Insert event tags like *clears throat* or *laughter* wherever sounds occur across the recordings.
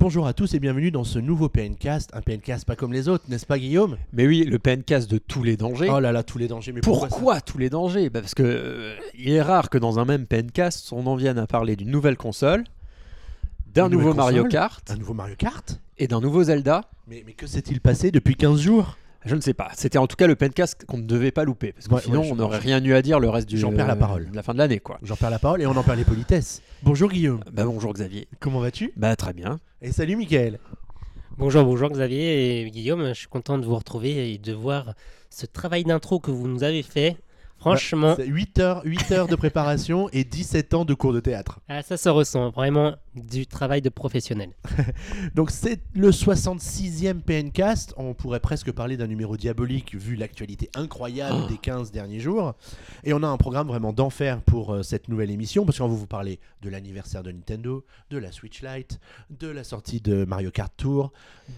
Bonjour à tous et bienvenue dans ce nouveau PNcast, un PNcast pas comme les autres, n'est-ce pas Guillaume? Mais oui, le PNcast de tous les dangers. Oh là là, tous les dangers, mais pourquoi, tous les dangers? Bah, Parce que euh, il est rare que dans un même PNcast, on en vienne à parler d'une nouvelle console, d'un nouveau Mario Kart Un nouveau Mario Kart et d'un nouveau Zelda. mais, mais que s'est-il passé depuis 15 jours? Je ne sais pas. C'était en tout cas le PNcast qu'on ne devait pas louper. Parce que Ouais, sinon, ouais, on n'aurait rien eu à dire le reste du J'en perds la parole. de la fin de l'année. quoi. J'en perds la parole et on en perd les politesses. Bonjour Guillaume, Bah, bonjour Xavier. comment vas-tu? Bah, très bien. Et salut Mickaël Bonjour, bonjour Xavier et Guillaume, je suis content de vous retrouver et de voir ce travail d'intro que vous nous avez fait. Franchement, C'est 8 heures, 8 heures de préparation et 17 ans de cours de théâtre. ah, ça se ressent, vraiment du travail de professionnel. *laughs* Donc c'est le 66e PNcast, on pourrait presque parler d'un numéro diabolique vu l'actualité incroyable Oh. des 15 derniers jours. Et on a un programme vraiment d'enfer pour euh, cette nouvelle émission, parce qu'on va vous parler de l'anniversaire de Nintendo, de la Switch Lite, de la sortie de Mario Kart Tour,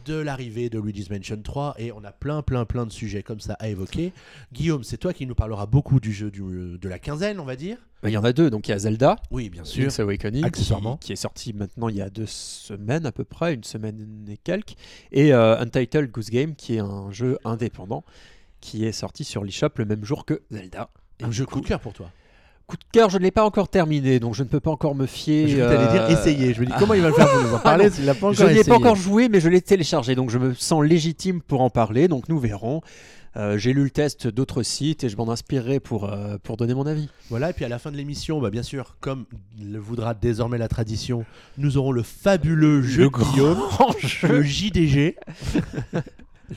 de l'arrivée de Luigi's Mansion 3, et on a plein plein plein de sujets comme ça à évoquer. *laughs* Guillaume, c'est toi qui nous parlera beaucoup du jeu du- de la quinzaine, on va dire Il y en a deux. Donc, il y a Zelda. Oui, bien sûr. Link's Awakening, Accessoirement. qui, qui est sorti maintenant il y a deux semaines à peu près, une semaine et quelques, et euh, Untitled Goose Game, qui est un jeu indépendant, qui est sorti sur l'eShop le même jour que Zelda. Et Un jeu coup, coup de cœur pour toi. coup de cœur, je ne l'ai pas encore terminé, donc je ne peux pas encore me fier. Je t'allais dire euh, essayer. Je me dis *laughs* comment il va le faire pour nous en parler s'il l'a pas encore Je n'y ai pas encore joué, mais je l'ai téléchargé, donc je me sens légitime pour en parler, donc nous verrons. Euh, J'ai lu le test d'autres sites et je m'en inspirerai pour, euh, pour donner mon avis. Voilà, et puis à la fin de l'émission, bah, bien sûr, comme le voudra désormais la tradition, nous aurons le fabuleux *laughs* jeu Le de Guillaume, *laughs* grand le JDG.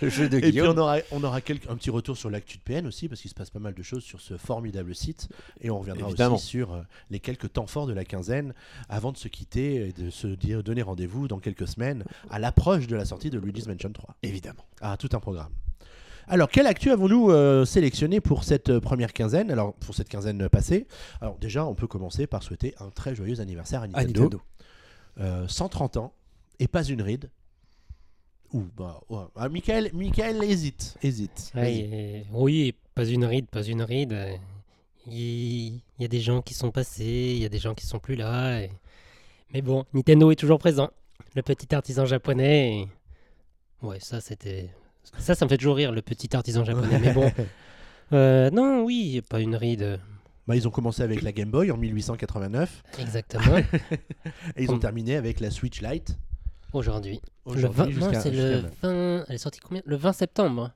le jeu de Et puis on aura, on aura quelques- un petit retour sur l'actu de PN aussi, parce qu'il se passe pas mal de choses sur ce formidable site. Et on reviendra Évidemment. aussi sur euh, les quelques temps forts de la quinzaine avant de se quitter et de se dire, donner rendez-vous dans quelques semaines à l'approche de la sortie de Luigi's Mansion 3. Évidemment. Ah, tout un programme. Alors, quelle actu avons-nous euh, sélectionné pour cette euh, première quinzaine? Alors, pour cette quinzaine passée, alors déjà, on peut commencer par souhaiter un très joyeux anniversaire à À Nintendo. Nintendo. Euh, 130 ans et pas une ride. Ouh, bah, ouais. Ah, Michael, Michael hésite, hésite. Ouais, oui, pas une ride, pas une ride. euh, Il il y, a des gens qui sont passés, il y a des gens qui sont plus là. et- Mais bon, Nintendo est toujours présent. Le petit artisan japonais. et- Ouais, ça c'était. Ça, ça me fait toujours rire, le petit artisan *laughs* japonais. Mais bon. Euh, non, oui, pas une ride. Bah, ils ont commencé avec la Game Boy en 1889 Exactement. *laughs* et ils ont terminé avec la Switch Lite. Aujourd'hui. Le Aujourd'hui, 20 non, c'est le là. 20. Elle est sortie combien? Le 20 septembre. hein.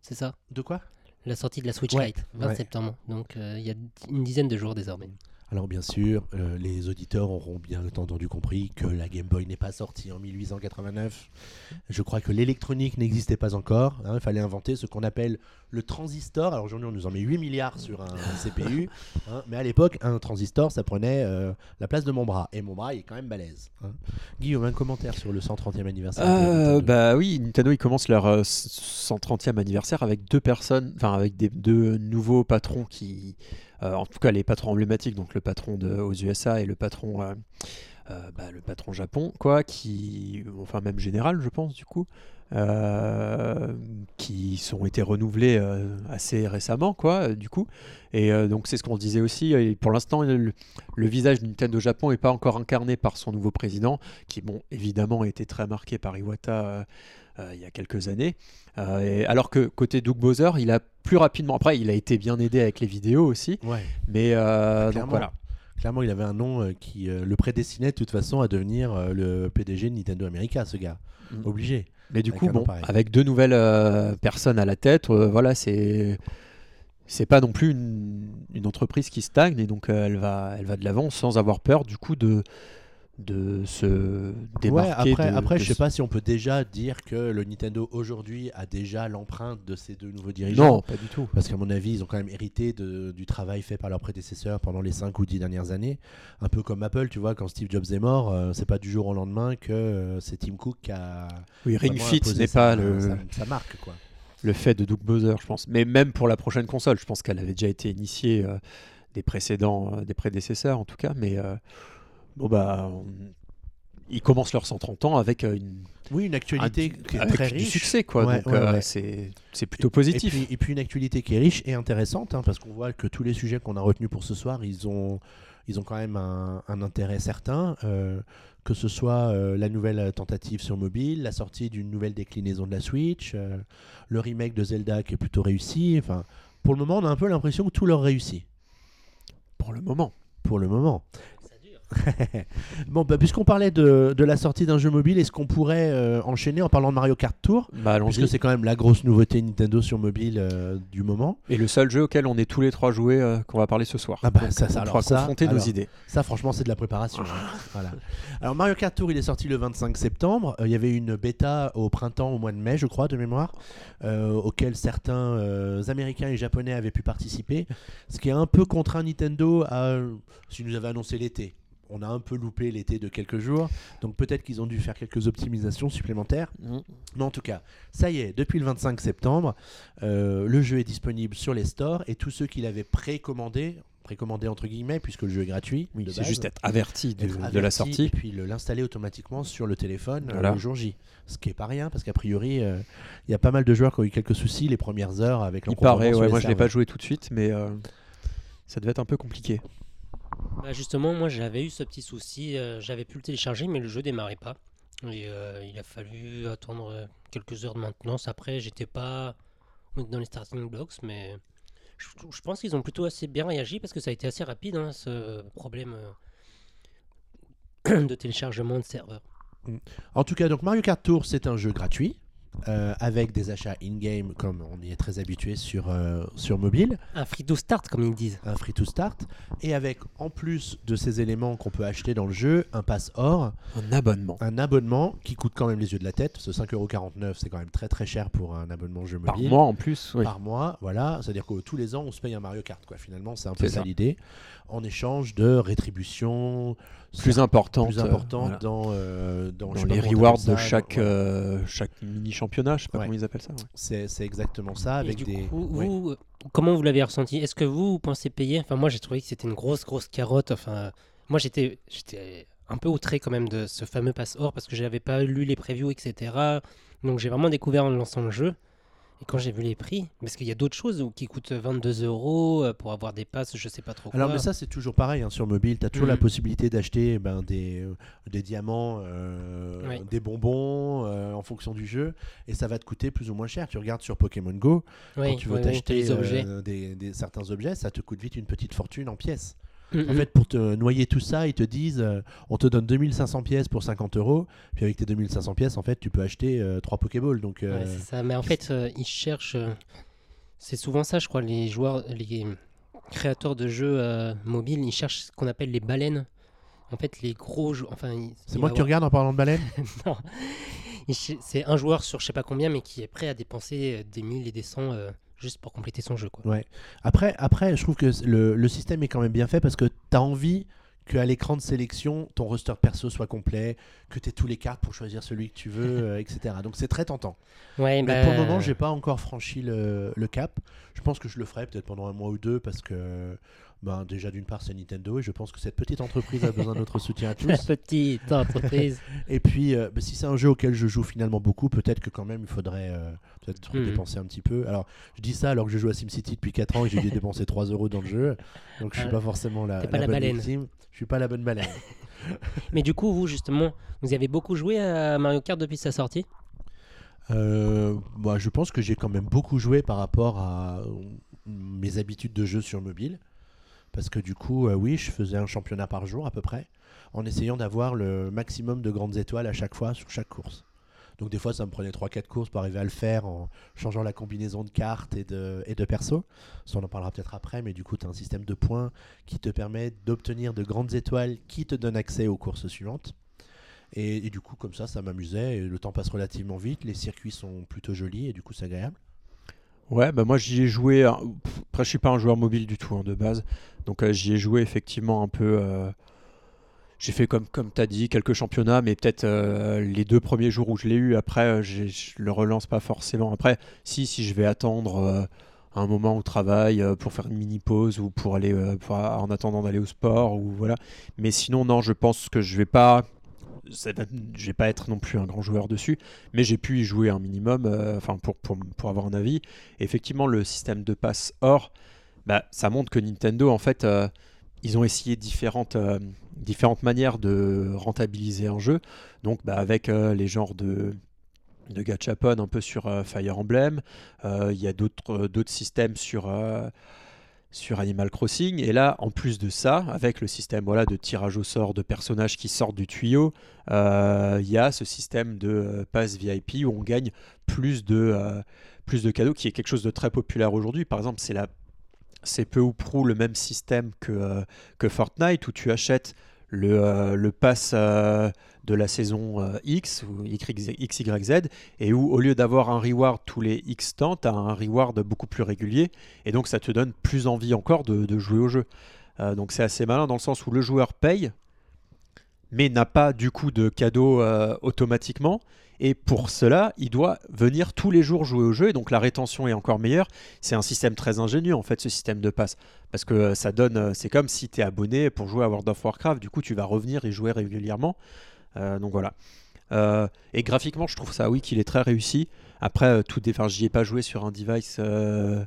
C'est ça? De quoi? La sortie de la Switch Ouais, Lite. 20 ouais. septembre. Donc euh, il y a une dizaine de jours désormais. Alors bien sûr, euh, les auditeurs auront bien entendu compris que la Game Boy n'est pas sortie en 1889. Je crois que l'électronique n'existait pas encore. hein, il fallait inventer ce qu'on appelle le transistor. Alors aujourd'hui, on nous en met 8 milliards sur un *laughs* CPU. hein, mais à l'époque, un transistor, ça prenait euh, la place de mon bras. Et mon bras, il est quand même balèze. hein. Guillaume, un commentaire sur le 130e anniversaire Euh, bah oui, Nintendo ils commencent leur euh, 130e anniversaire avec deux personnes, enfin avec des deux nouveaux patrons qui, en tout cas les patrons emblématiques, donc le patron aux USA et le patron, euh, euh, bah, le patron Japon, quoi, qui, enfin même général je pense du coup, euh, qui sont été renouvelés euh, assez récemment, quoi, euh, du coup. Et euh, donc c'est ce qu'on disait aussi. Et pour l'instant, le, le visage de Nintendo Japon n'est pas encore incarné par son nouveau président, qui, bon, évidemment, a été très marqué par Iwata euh, il y a quelques années. Euh, et alors que côté Doug Bowser, il a plus rapidement. Après, il a été bien aidé avec les vidéos aussi. Ouais. Mais euh, donc Clairement. voilà. Clairement, il avait un nom qui le prédestinait de toute façon à devenir le PDG de Nintendo America, ce gars. Mm. Obligé. Mais du Avec coup, bon, avec deux nouvelles personnes à la tête, voilà, c'est c'est pas non plus une, une entreprise qui stagne et donc elle va elle va de l'avant sans avoir peur du coup de de se démarquer. Ouais, après, de- après de je sais pas si on peut déjà dire que le Nintendo aujourd'hui a déjà l'empreinte de ces deux nouveaux dirigeants. Non, pas du tout. Parce qu'à mon avis, ils ont quand même hérité de- du travail fait par leurs prédécesseurs pendant les 5 ou 10 dernières années. Un peu comme Apple, tu vois, quand Steve Jobs est mort, euh, c'est pas du jour au lendemain que euh, c'est Tim Cook qui a. Oui, Ring Fit n'est pas le, sa, sa marque, quoi. le fait de Doug Bowser, je pense. Mais même pour la prochaine console, je pense qu'elle avait déjà été initiée euh, des précédents, euh, des prédécesseurs en tout cas. Mais bon bah, on- ils commencent leurs 130 ans avec euh, une, Oui, une actualité un- qui est avec très du riche. succès, quoi. Ouais, donc ouais, euh, ouais. c'est plutôt Et positif. puis, et puis une actualité qui est riche et intéressante, hein, parce qu'on voit que tous les sujets qu'on a retenus pour ce soir, ils ont, ils ont quand même un, un intérêt certain. euh, que ce soit euh, la nouvelle tentative sur mobile, la sortie d'une nouvelle déclinaison de la Switch, euh, le remake de Zelda qui est plutôt réussi. Enfin, pour le moment, on a un peu l'impression que tout leur réussit. Pour le moment. Pour le moment. *laughs* Bon, bah, puisqu'on parlait de, de la sortie d'un jeu mobile, est-ce qu'on pourrait euh, enchaîner en parlant de Mario Kart Tour? Bah. Puisque c'est quand même la grosse nouveauté Nintendo sur mobile euh, du moment. Et le seul jeu auquel on est tous les trois joués euh, qu'on va parler ce soir. Ah bah, Donc, ça, ça, on alors ça, confronter nos idées. Ça, franchement, c'est de la préparation. hein. *laughs* Voilà. Alors, Mario Kart Tour, il est sorti le 25 septembre. Il y avait une bêta au printemps, au mois de mai, je crois, de mémoire, auquel certains Américains et Japonais avaient pu participer. Ce qui a un peu contraint Nintendo à. S'ils nous avaient annoncé l'été. On a un peu loupé l'été de quelques jours. Donc, peut-être qu'ils ont dû faire quelques optimisations supplémentaires. Mais en tout cas, ça y est, depuis le 25 septembre, euh, le jeu est disponible sur les stores et tous ceux qui l'avaient précommandé, précommandé entre guillemets, puisque le jeu est gratuit, Oui, c'est juste être averti de, être de la averti sortie. et puis le- l'installer automatiquement sur le téléphone euh, Voilà. le jour J. Ce qui est pas rien, parce qu'a priori, euh, il y a pas mal de joueurs qui ont eu quelques soucis les premières heures avec Il l'encombrement paraît, ouais, les moi je l'ai pas serveurs. joué tout de suite, mais euh, ça devait être un peu compliqué. Bah justement, moi j'avais eu ce petit souci, euh, j'avais pu le télécharger, mais le jeu démarrait pas. Et euh, il a fallu attendre euh, quelques heures de maintenance. Après, j'étais pas dans les starting blocks, mais je, pense qu'ils ont plutôt assez bien réagi parce que ça a été assez rapide, hein, ce problème *coughs* de téléchargement de serveur. En tout cas, donc Mario Kart Tour, c'est un jeu gratuit. Euh, avec des achats in-game comme on y est très habitué sur, euh, sur mobile. Un free to start, comme ils disent. un free to start et avec en plus de ces éléments qu'on peut acheter dans le jeu un pass or Un abonnement. un abonnement qui coûte quand même les yeux de la tête ce 5,49€ c'est quand même très très cher pour un abonnement jeu Par mobile mois en plus, oui. par mois voilà c'est à dire que tous les ans on se paye un Mario Kart quoi finalement c'est un peu ça. l'idée en écage de rétribution Plus importante. plus euh, importante voilà. dans, euh, dans, les rewards de chaque, ouais. euh, chaque mini championnat, je sais pas Ouais. comment ils appellent ça. ouais. c'est c'est exactement ça avec du des coup, ouais. vous, euh, comment vous l'avez ressenti? Est-ce que vous, vous pensez payer? Enfin, moi, j'ai trouvé que c'était une grosse, grosse carotte. Enfin, moi, j'étais, j'étais un peu outré quand même de ce fameux pass or parce que je n'avais pas lu les previews, etc. Donc, j'ai vraiment découvert en lançant le jeu. Et quand j'ai vu les prix, parce qu'il y a d'autres choses qui coûtent 22 euros euh, pour avoir des passes, je sais pas trop quoi. Alors, mais ça, c'est toujours pareil hein, sur mobile. Tu as toujours la Mhm. possibilité d'acheter ben, des, euh, des diamants, euh, Oui. des bonbons euh, en fonction du jeu. Et ça va te coûter plus ou moins cher. Tu regardes sur Pokémon Go, oui, quand tu veux oui, t'acheter euh, des, des- certains objets, ça te coûte vite une petite fortune en pièces. En fait, pour te noyer tout ça, ils te disent euh, on te donne 2500 pièces pour 50 euros. Puis avec tes 2500 pièces, en fait, tu peux acheter 3 Pokéballs. Donc, euh, Ouais, c'est ça. Mais en fait, euh, ils cherchent. euh, c'est souvent ça, je crois, les joueurs, les créateurs de jeux euh, mobiles, ils cherchent ce qu'on appelle les baleines. En fait, les gros jeux. Enfin, c'est moi que tu avoir- regardes en parlant de baleine *laughs* Non. C'est un joueur sur je sais pas combien, mais qui est prêt à dépenser euh, des 1000 et des 100 euh, juste pour compléter son jeu. Quoi. Ouais. Après, après, je trouve que le, le système est quand même bien fait parce que tu as envie qu'à l'écran de sélection, ton roster perso soit complet, que tu aies tous les cartes pour choisir celui que tu veux, *laughs* euh, etc. Donc c'est très tentant. Ouais, Mais bah, pour le moment, j'ai pas encore franchi le, le cap. Je pense que je le ferai peut-être pendant un mois ou deux parce que ben, déjà d'une part c'est Nintendo et je pense que cette petite entreprise a besoin de notre soutien à *laughs* tous. La petite entreprise. *laughs* Et puis euh, ben, si c'est un jeu auquel je joue finalement beaucoup, peut-être que quand même il faudrait euh, peut-être Mhm. dépenser un petit peu. Alors je dis ça alors que je joue à SimCity depuis 4 ans et j'ai dû dépenser 3 euros dans le jeu. Donc je suis pas forcément la, pas la bonne baleine. victime. Je suis pas la bonne baleine. *laughs* mais du coup, vous, justement, vous avez beaucoup joué à Mario Kart depuis sa sortie? Euh, moi, je pense que j'ai quand même beaucoup joué par rapport à mes habitudes de jeu sur mobile. Parce que du coup, euh, oui, je faisais un championnat par jour à peu près, en essayant d'avoir le maximum de grandes étoiles à chaque fois sur chaque course. Donc des fois, ça me prenait 3-4 courses pour arriver à le faire en changeant la combinaison de cartes et de, et perso. Ça, on en parlera peut-être après, mais du coup, tu as un système de points qui te permet d'obtenir de grandes étoiles qui te donnent accès aux courses suivantes. Et, et du coup, comme ça, ça m'amusait. Le temps passe relativement vite. Les circuits sont plutôt jolis et du coup, c'est agréable. Ouais, bah moi j'y ai joué. hein, Après, je suis pas un joueur mobile du tout hein, de base, donc euh, j'y ai joué effectivement un peu. euh, J'ai fait comme comme t'as dit quelques championnats, mais peut-être euh, les deux premiers jours où je l'ai eu. Après, j'ai- je le relance pas forcément. Après, si si je vais attendre un moment au travail pour faire une mini pause ou pour aller en attendant d'aller au sport ou voilà. Mais sinon non, je pense que je vais pas ça je vais pas être non plus un grand joueur dessus, mais j'ai pu y jouer un minimum, euh, enfin pour, pour, pour avoir un avis. Effectivement, le système de passe or, bah, ça montre que Nintendo, en fait, euh, ils ont essayé différentes, euh, différentes manières de rentabiliser un jeu. Donc, bah, avec les genres de, de un peu sur Fire Emblem, il y a d'autres d'autres systèmes sur, sur Animal Crossing. Et là, en plus de ça, avec le système voilà, de tirage au sort de personnages qui sortent du tuyau, euh, il y a ce système de euh, pass VIP où on gagne plus de, euh, plus de cadeaux, qui est quelque chose de très populaire aujourd'hui. Par exemple, c'est la c'est peu ou prou le même système que, que Fortnite où tu achètes le, le pass de la saison euh, X ou XYZ et où au lieu d'avoir un reward tous les X temps, tu as un reward beaucoup plus régulier et donc ça te donne plus envie encore de, jouer au jeu. Euh, donc c'est assez malin dans le sens où le joueur paye mais n'a pas du coup de cadeau euh, automatiquement. Et pour cela, il doit venir tous les jours jouer au jeu. Et donc la rétention est encore meilleure. C'est un système très ingénieux en fait, ce système de passe. Parce que ça donne. C'est comme si tu es abonné pour jouer à World of Warcraft. Du coup, tu vas revenir et jouer régulièrement. Euh, donc voilà. Euh, et graphiquement, je trouve ça, oui, qu'il est très réussi. Après, euh, tout enfin, j'y ai pas joué sur un device euh,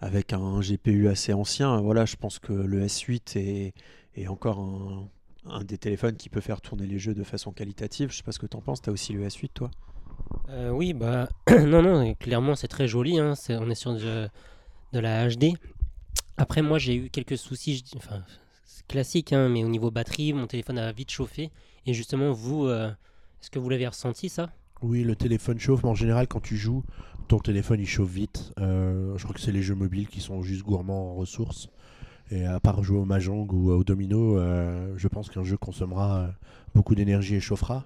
avec un GPU assez ancien. Voilà, je pense que le S8 est, est encore un, des téléphones qui peut faire tourner les jeux de façon qualitative. Je sais pas ce que t'en penses. T'as aussi le S8, toi? Oui, bah *clears throat* non, non, clairement c'est très joli. hein, on est sur de, la HD. Après, moi j'ai eu quelques soucis, enfin classique, hein, mais au niveau batterie, mon téléphone a vite chauffé. Et justement, vous, euh, est-ce que vous l'avez ressenti ça? Oui, le téléphone chauffe, mais en général, quand tu joues, ton téléphone il chauffe vite. Euh, je crois que c'est les jeux mobiles qui sont juste gourmands en ressources. Et à part jouer au Mahjong ou au Domino, euh, je pense qu'un jeu consommera beaucoup d'énergie et chauffera.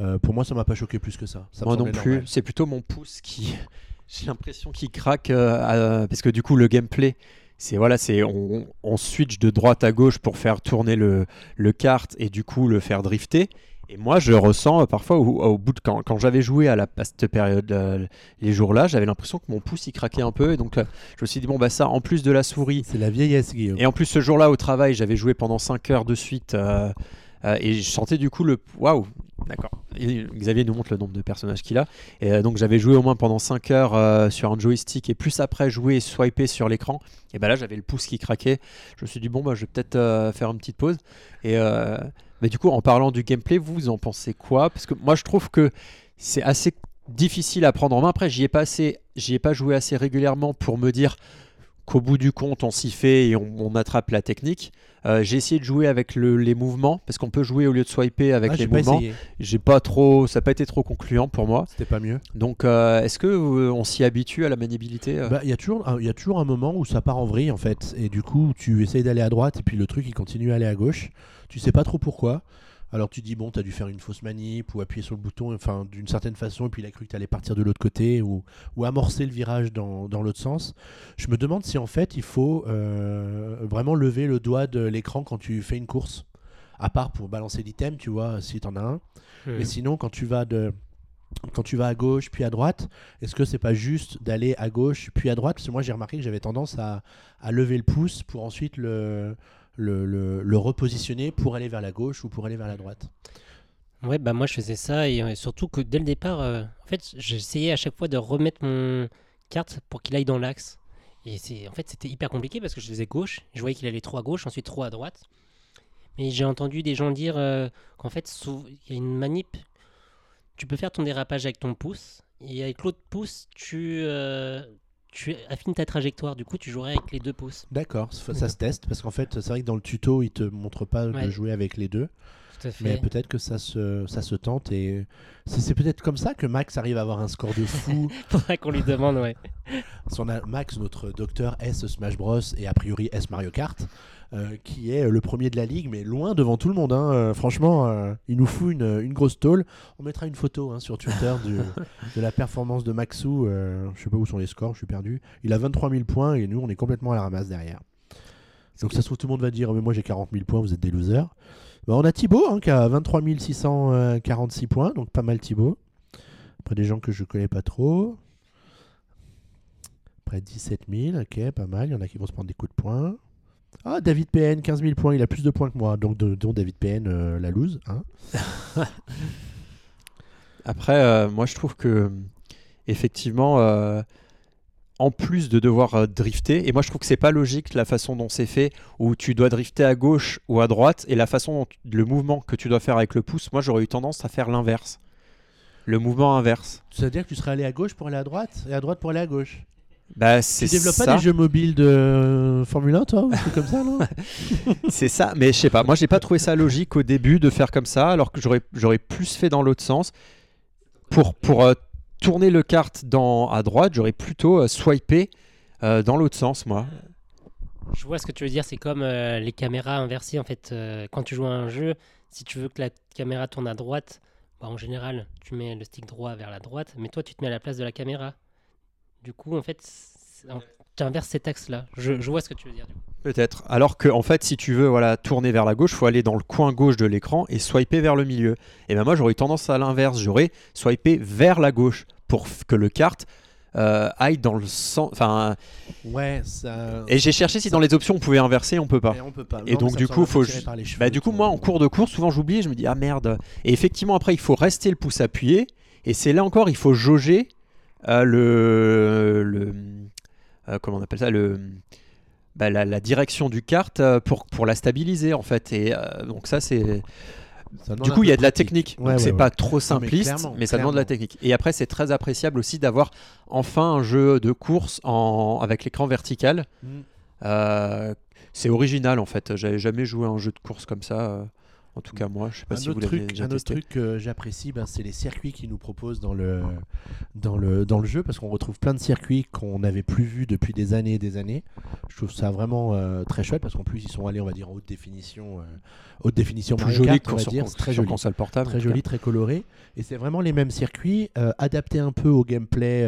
Euh, pour moi, ça m'a pas choqué plus que ça. Moi non plus. C'est plutôt mon pouce qui. *laughs* J'ai l'impression qu'il craque euh, parce que du coup le gameplay, c'est voilà, c'est on, on switch de droite à gauche pour faire tourner le, le kart et du coup le faire drifter. Et moi, je ressens euh, parfois au, au bout de quand, quand j'avais joué à, la, à cette période, euh, les jours-là, j'avais l'impression que mon pouce il craquait un peu. Et donc, euh, je me suis dit bon bah ça, en plus de la souris, C'est la vieillesse, Guillaume. et en plus, ce jour-là, au travail, j'avais joué pendant 5 heures de suite. euh, et je sentais du coup le. Waouh D'accord. Xavier nous montre le nombre de personnages qu'il a. Et euh, donc, j'avais joué au moins pendant 5 heures euh, sur un joystick. Et plus après, jouer et swiper sur l'écran. Et ben là, j'avais le pouce qui craquait. Je me suis dit, bon, bah, je vais peut-être euh, faire une petite pause. Et. euh, mais du coup, en parlant du gameplay, vous en pensez quoi? Parce que moi, je trouve que c'est assez difficile à prendre en main. Après, j'y ai pas assez, j'y ai pas joué assez régulièrement pour me dire qu'au bout du compte, on s'y fait et on, on attrape la technique. Euh, j'ai essayé de jouer avec le- les mouvements parce qu'on peut jouer au lieu de swiper avec Ah, les mouvements. J'ai pas trop, ça n'a pas été trop concluant pour moi. C'était pas mieux. Donc, euh, est-ce que euh, on s'y habitue à la maniabilité euh Bah, Il y, a toujours un- il y a toujours un moment où ça part en vrille en fait. Et du coup, tu essayes d'aller à droite et puis le truc il continue à aller à gauche. Tu sais pas trop pourquoi. Alors tu dis, bon, t'as dû faire une fausse manip ou appuyer sur le bouton, enfin d'une certaine façon, et puis il a cru que t'allais partir de l'autre côté ou, ou amorcer le virage dans, dans l'autre sens. Je me demande si en fait il faut euh, vraiment lever le doigt de l'écran quand tu fais une course. À part pour balancer l'item, tu vois, si t'en as un. Mais sinon, quand tu vas de quand tu vas à gauche puis à droite, est-ce que c'est pas juste d'aller à gauche puis à droite? Parce que moi j'ai remarqué que j'avais tendance à, à lever le pouce pour ensuite le, le, le- repositionner pour aller vers la gauche ou pour aller vers la droite. Ouais, bah moi je faisais ça et euh, surtout que dès le départ, euh, en fait, j'essayais à chaque fois de remettre mon carte pour qu'il aille dans l'axe. Et c'est en fait c'était hyper compliqué parce que je faisais gauche, je voyais qu'il allait trop à gauche, ensuite trop à droite. Mais j'ai entendu des gens dire euh, qu'en fait il y a une manip, tu peux faire ton dérapage avec ton pouce et avec l'autre pouce tu tu affines ta trajectoire. Du coup tu jouerais avec les deux pouces. D'accord, ça, se teste parce qu'en fait c'est vrai que dans le tuto il te montre pas de jouer avec les deux, Tout à fait. mais peut-être que ça se, ça se tente et c'est c'est peut-être comme ça que Max arrive à avoir un score de fou. *laughs* Faudrait qu'on lui demande, ouais. Parce qu'on a Max, notre docteur S Smash Bros et a priori S Mario Kart, qui est le premier de la ligue, mais loin devant tout le monde. hein. Euh, franchement, euh, il nous fout une, une grosse tôle. On mettra une photo hein, sur Twitter du- *laughs* de la performance de Maxou. Euh, je sais pas où sont les scores, je suis perdu. Il a 23 000 points et nous, on est complètement à la ramasse derrière. Donc ça se trouve, tout le monde va dire, mais moi j'ai 40 000 points, vous êtes des losers. Bah, on a Thibaut hein, qui a 23 646 points, donc pas mal Thibaut. Après des gens que je connais pas trop. Après 17 000, ok, pas mal. Il y en a qui vont se prendre des coups de poing. Ah, David PN, 15 000 points, il a plus de points que moi, donc de- dont David PN, euh, la loose. Hein. *laughs* Après, euh, moi je trouve que effectivement, euh, en plus de devoir drifter, et moi je trouve que c'est pas logique la façon dont c'est fait, où tu dois drifter à gauche ou à droite, et la façon dont tu- le mouvement que tu dois faire avec le pouce, moi j'aurais eu tendance à faire l'inverse. Le mouvement inverse. Ça veut dire que tu serais allé à gauche pour aller à droite et à droite pour aller à gauche. Bah, Tu c'est développes ça. pas des jeux mobiles de Formule 1, toi trucs comme ça, non *laughs* C'est ça, mais je sais pas. Moi, j'ai pas trouvé ça logique au début de faire comme ça, alors que j'aurais j'aurais plus fait dans l'autre sens. Pour pour euh, tourner le kart dans à droite, j'aurais plutôt euh, swipé euh, dans l'autre sens, moi. Je vois ce que tu veux dire, c'est comme euh, les caméras inversées en fait. euh, quand tu joues à un jeu, si tu veux que la caméra tourne à droite, bah, en général, tu mets le stick droit vers la droite, mais toi tu te mets à la place de la caméra. Du coup, en fait, tu inverses cet axe-là. Je, je vois ce que tu veux dire. du coup. Peut-être. Alors que en fait, si tu veux voilà tourner vers la gauche, faut aller dans le coin gauche de l'écran et swiper vers le milieu. Et ben moi, j'aurais eu tendance à l'inverse. J'aurais swipé vers la gauche pour que le kart euh, aille dans le sens. Enfin, Ouais, ça. et j'ai cherché si dans les options on pouvait inverser, on peut pas. Mais on peut pas. Et Non, donc, ça du coup, faut cheveux, Bah du coup moi en cours de course souvent j'oublie et je me dis ah merde et effectivement après il faut rester le pouce appuyé et c'est là encore il faut jauger le, le euh, comment on appelle ça le bah, la, la direction du kart euh, pour, pour la stabiliser en fait et euh, donc ça c'est du coup il y a de la technique Ouais, donc ouais, c'est ouais. pas trop simpliste mais, ça demande de la technique et après c'est très appréciable aussi d'avoir enfin un jeu de course en, avec l'écran vertical Mm. euh, c'est original en fait. J'avais jamais joué à un jeu de course comme ça. Euh, En tout cas, moi, je sais pas un si autre vous truc, déjà un autre truc que j'apprécie, ben, c'est les circuits qu'ils nous proposent dans le, dans le, dans le jeu, parce qu'on retrouve plein de circuits qu'on n'avait plus vus depuis des années et des années. Je trouve ça vraiment euh, très chouette, parce qu'en plus ils sont allés, on va dire, en haute définition, euh, haute définition Plus Mario joli Kart, on va dire, très joli. console portable. Très cas. joli, très coloré. Et c'est vraiment les mêmes circuits, euh, adaptés un peu au gameplay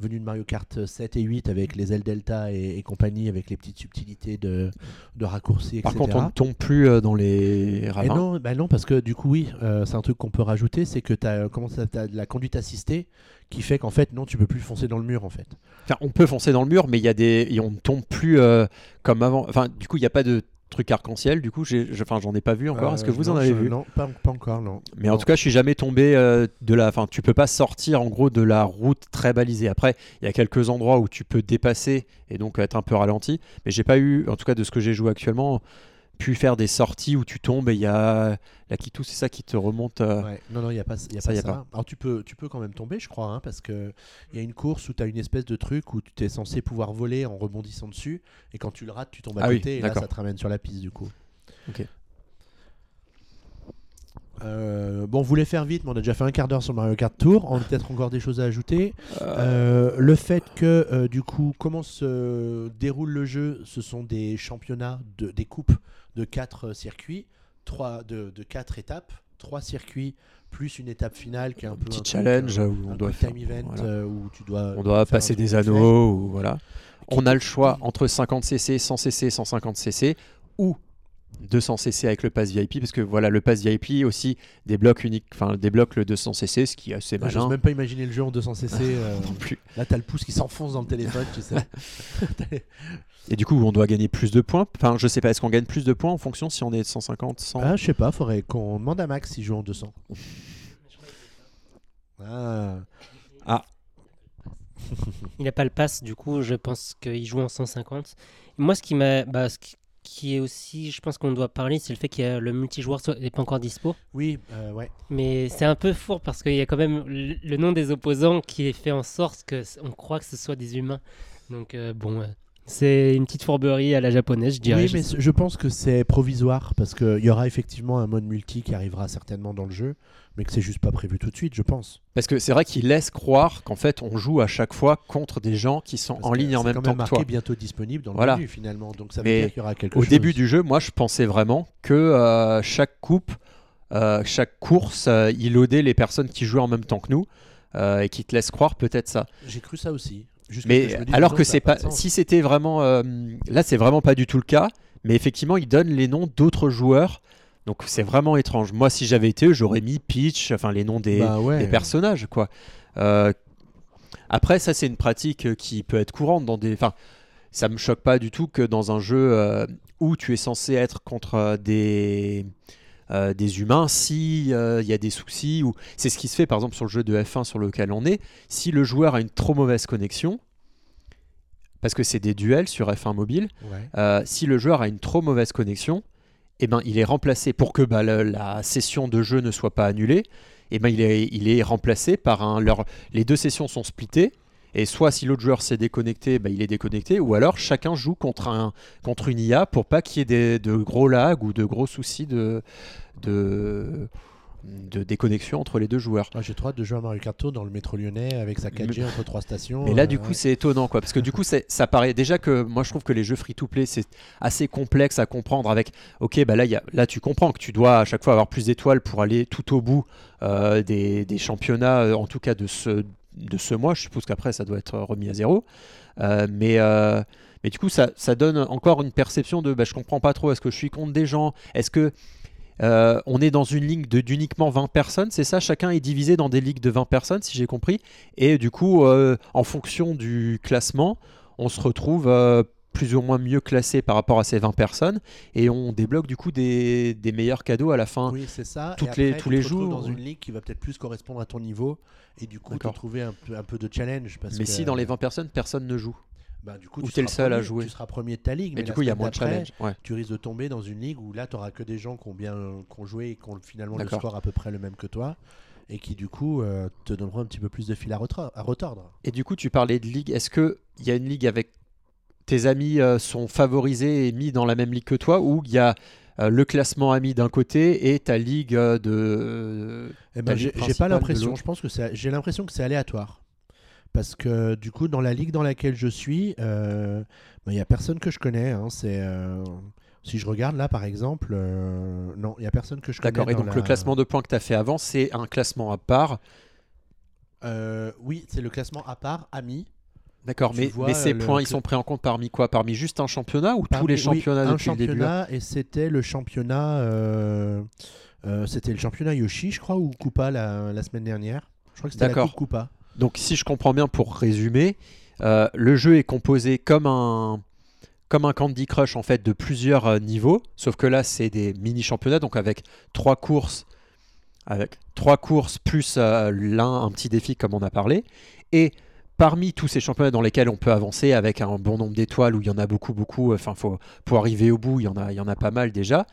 venu de Mario Kart 7 et 8 avec les ailes Delta et, et compagnie, avec les petites subtilités de, de raccourcis, Par etc. contre, on ne tombe plus euh, dans les Et ravins. non, bah non, parce que du coup, oui, euh, c'est un truc qu'on peut rajouter, c'est que tu as, t'as de la conduite assistée qui fait qu'en fait, non, tu peux plus foncer dans le mur en fait. Enfin, on peut foncer dans le mur, mais il y a des, et on ne tombe plus euh, comme avant. Enfin, du coup, il n'y a pas de truc arc-en-ciel. Du coup, enfin, j'en ai pas vu encore. Est-ce que Euh, vous non, en avez je- vu? Non, pas, pas encore, non. Mais en tout cas, je suis jamais tombé euh, de la. Enfin, tu peux pas sortir en gros de la route très balisée. Après, il y a quelques endroits où tu peux dépasser et donc être un peu ralenti. Mais j'ai pas eu, en tout cas de ce que j'ai joué actuellement, pu faire des sorties où tu tombes et il y a la Kitou, c'est ça qui te remonte. euh, Ouais, non, non, il n'y a pas, y a Ça, pas y a ça. pas. Alors tu peux, tu peux quand même tomber, je crois, hein, parce qu'il y a une course où tu as une espèce de truc où tu es censé pouvoir voler en rebondissant dessus, et quand tu le rates, tu tombes à Ah oui, côté, et là, ça te ramène sur la piste du coup. Euh, bon, on voulait faire vite, mais on a déjà fait un quart d'heure sur Mario Kart Tour. On a peut-être encore des choses à ajouter. Euh, le fait que, euh, du coup, comment se déroule le jeu Ce sont des championnats, de, des coupes de 4 circuits, trois, de, de 4 étapes, 3 circuits, plus une étape finale qui est un, un peu petit un challenge euh, où on un doit quick faire. time event voilà. euh, où tu dois, On doit passer des anneaux ou voilà. On a le choix entre 50 cc, 100 cc, 150 cc ou 200 cc avec le pass VIP parce que voilà le pass VIP aussi débloque unique, enfin débloque le 200 cc, ce qui est assez malin. même pas imaginer le jeu en 200cc. *laughs* euh, Non plus. là, t'as le pouce qui s'enfonce dans le téléphone, tu sais. *laughs* Et du coup, on doit gagner plus de points. Enfin, je sais pas, est-ce qu'on gagne plus de points en fonction si on est 150, 100 Ah, je sais pas, faudrait qu'on demande à Max s'il joue en 200. *laughs* Ah. Il n'a pas le pass, du coup, je pense qu'il joue en 150. Moi, ce qui m'a. Bah, qui- est aussi, je pense qu'on doit parler, c'est le fait que le multijoueur n'est pas encore dispo. Oui, euh, ouais. Mais c'est un peu fourbe parce qu'il y a quand même le, le nom des opposants qui est fait en sorte que c- on croit que ce soit des humains. Donc euh, bon, euh, c'est une petite fourberie à la japonaise, je dirais. Oui, mais je pense que c'est provisoire parce qu'il y aura effectivement un mode multi qui arrivera certainement dans le jeu, mais que c'est juste pas prévu tout de suite, je pense. Parce que c'est vrai qu'il laisse croire qu'en fait, on joue à chaque fois contre des gens qui sont Parce en ligne en même quand temps même que toi. bientôt disponible dans le Voilà. menu finalement, donc ça veut Mais dire qu'il y aura quelque Au chose. début du jeu, moi, je pensais vraiment que euh, chaque coupe, euh, chaque course, euh, il loadait les personnes qui jouaient en même temps que nous euh, et qui te laissent croire peut-être ça. J'ai cru ça aussi. Que Mais alors que c'est pas, si c'était vraiment, euh, là, c'est vraiment pas du tout le cas. Mais effectivement, il donne les noms d'autres joueurs. Donc c'est vraiment étrange. Moi, si j'avais été, eux, j'aurais mis Peach, enfin les noms des, Bah ouais. des personnages, quoi. Euh, après, ça, c'est une pratique euh, qui peut être courante dans des. Enfin, ça me choque pas du tout que dans un jeu euh, où tu es censé être contre des euh, des humains, si il y a des soucis ou c'est ce qui se fait par exemple sur le jeu de F1 sur lequel on est, si le joueur a une trop mauvaise connexion, parce que c'est des duels sur F1 mobile, Ouais. euh, si le joueur a une trop mauvaise connexion, eh ben, il est remplacé pour que bah, le- la session de jeu ne soit pas annulée. Eh ben, il, est, il est remplacé par un. leur- les deux sessions sont splittées. Et soit si l'autre joueur s'est déconnecté, bah, il est déconnecté, ou alors chacun joue contre, un, contre une IA pour pas qu'il y ait des- de gros lags ou de gros soucis de, de, de déconnexion entre les deux joueurs. Ah, J'ai trop hâte de jouer à Mario Kart Tour dans le métro lyonnais avec sa 4G entre trois stations. Mais là, euh, du coup, ouais. c'est étonnant, quoi. Parce que du coup, ça paraît déjà que moi, je trouve que les jeux free-to-play, c'est assez complexe à comprendre. Avec, ok, bah là, y a- là, tu comprends que tu dois à chaque fois avoir plus d'étoiles pour aller tout au bout euh, des, des championnats, euh, en tout cas de ce, de ce mois. Je suppose qu'après, ça doit être remis à zéro. Euh, mais, euh, mais du coup, ça, donne encore une perception de, bah, je comprends pas trop. Est-ce que je suis contre des gens? Est-ce que euh, on est dans une ligue d'uniquement 20 personnes, c'est ça? Chacun est divisé dans des ligues de 20 personnes, si j'ai compris. Et du coup, en fonction du classement, on se retrouve plus ou moins mieux classé par rapport à ces 20 personnes. Et on débloque du coup des, des meilleurs cadeaux à la fin. Oui, c'est ça. toutes Et après, les- tous les jours, dans une ligue qui va peut-être plus correspondre à ton niveau et du coup te trouver un peu, un peu de challenge. Parce Mais que, si dans les 20 personnes, personne ne joue. bah, du coup, ou tu t'es le seul à jouer. Tu seras premier de ta ligue. Mais du coup, il y a moins de challenge. Ouais. Tu risques de tomber dans une ligue où là, tu n'auras que des gens qui ont bien qui ont joué et qui ont finalement le score à peu près le même que toi et qui du coup euh, te donneront un petit peu plus de fil à retordre. Et du coup, tu parlais de ligue. Est-ce qu'il y a une ligue avec tes amis euh, sont favorisés et mis dans la même ligue que toi ou il y a euh, le classement ami d'un côté et ta ligue euh, de. Eh ben, j'ai pas l'impression. Je pense que c'est- j'ai l'impression que c'est aléatoire. Parce que du coup, dans la ligue dans laquelle je suis, euh, ben, il y a personne que je connais. hein. C'est euh, si je regarde là, par exemple, euh, non, il y a personne que je connais. D'accord. Et donc la- le classement de points que tu as fait avant, c'est un classement à part. Oui, c'est le classement à part, ami. D'accord. Mais, ces le- points, ils sont pris en compte parmi quoi? Parmi juste un championnat ou tous les oui, championnats un depuis le début championnat et c'était le championnat. euh, euh, c'était le championnat Yoshi, je crois, ou Koopa la, la semaine dernière. Je crois que c'était la. Coupe Koopa. Donc, si je comprends bien, pour résumer, euh, le jeu est composé comme un, comme un Candy Crush en fait de plusieurs niveaux, sauf que là, c'est des mini championnats, donc avec trois courses, avec trois courses plus l'un un petit défi comme on a parlé, et parmi tous ces championnats dans lesquels on peut avancer avec un bon nombre d'étoiles où il y en a beaucoup beaucoup, enfin faut pour arriver au bout, il y en a il y en a pas mal déjà.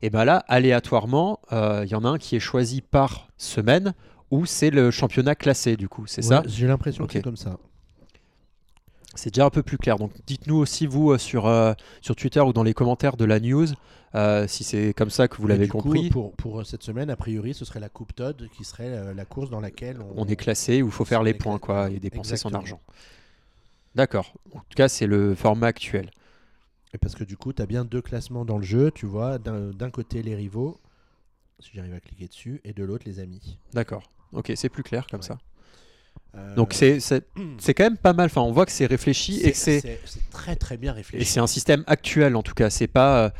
Et ben là, aléatoirement, euh, il y en a un qui est choisi par semaine où c'est le championnat classé du coup, c'est Ouais, ça? J'ai l'impression que c'est comme ça. C'est déjà un peu plus clair. Donc dites-nous aussi vous euh, sur, euh, sur Twitter ou dans les commentaires de la news euh, si c'est comme ça que vous l'avez du coup, compris. pour, pour cette semaine, a priori, ce serait la Coupe Todd qui serait euh, la course dans laquelle on, On est classé où il faut faire les points quoi et dépenser son argent. D'accord. En tout cas, c'est le format actuel. Et Parce que du coup, tu as bien deux classements dans le jeu. Tu vois, d'un d'un côté les rivaux, si j'arrive à cliquer dessus, et de l'autre les amis. D'accord. Ok, c'est plus clair comme Ouais. ça. Euh, Donc c'est c'est c'est quand même pas mal. Enfin, on voit que c'est réfléchi et que c'est très très bien et réfléchi. c'est un système actuel en tout cas. C'est pas euh,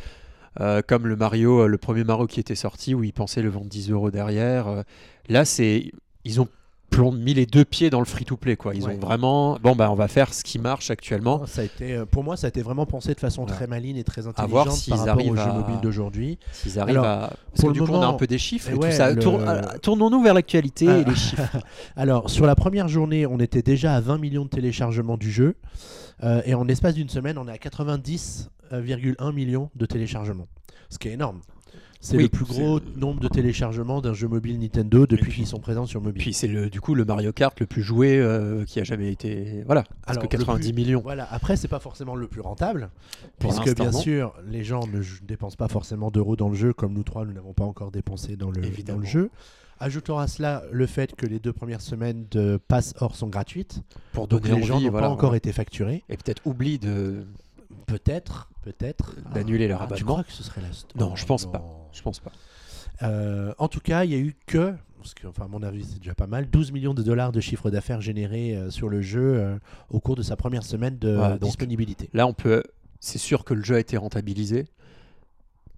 euh, comme le Mario, le premier Mario qui était sorti où ils pensaient le vendre 10 euros derrière. Là, c'est ils ont plom- mis les deux pieds dans le free-to-play quoi. Ils Ouais. ont vraiment bon bah on va faire ce qui marche actuellement. Ça a été, euh, pour moi, ça a été vraiment pensé de façon très maligne et très intelligente voir par s'ils rapport arrivent aux jeux à- mobiles d'aujourd'hui. S'ils arrivent Alors, à. Parce pour que du coup, on a un moment- peu des chiffres et eh tout ça. le- Tour- ah, Tournons-nous vers l'actualité Ah. et les chiffres. *laughs* Alors, sur la première journée, on était déjà à 20 millions de téléchargements du jeu. euh, et en l'espace d'une semaine, on est à 90,1 millions de téléchargements. Ce qui est énorme. C'est Oui, le plus gros nombre de téléchargements d'un jeu mobile Nintendo depuis puis- qu'ils sont présents sur mobile. Puis c'est le, du coup le Mario Kart le plus joué euh, qui a jamais été. Voilà. Parce Alors, que le 90 plus- millions. Voilà, après, c'est pas forcément le plus rentable, Pour puisque bien non. sûr, les gens ne dépensent pas forcément d'euros dans le jeu, comme nous trois, nous n'avons pas encore dépensé dans le, dans Évidemment. le jeu. Ajoutons à cela le fait que les deux premières semaines de pass or sont gratuites, Pour donc donner les gens envie, n'ont voilà, pas encore été facturés. Et peut-être oublie de. Peut-être, peut-être. D'annuler leur Ah, Tu crois que ce serait la... Non, Oh, je pense non. pas. Je pense pas. Euh, en tout cas, il y a eu que, parce que, enfin, à mon avis, c'est déjà pas mal, 12 millions de dollars de chiffre d'affaires générés euh, sur le jeu euh, au cours de sa première semaine de disponibilité. Là, on peut. C'est sûr que le jeu a été rentabilisé.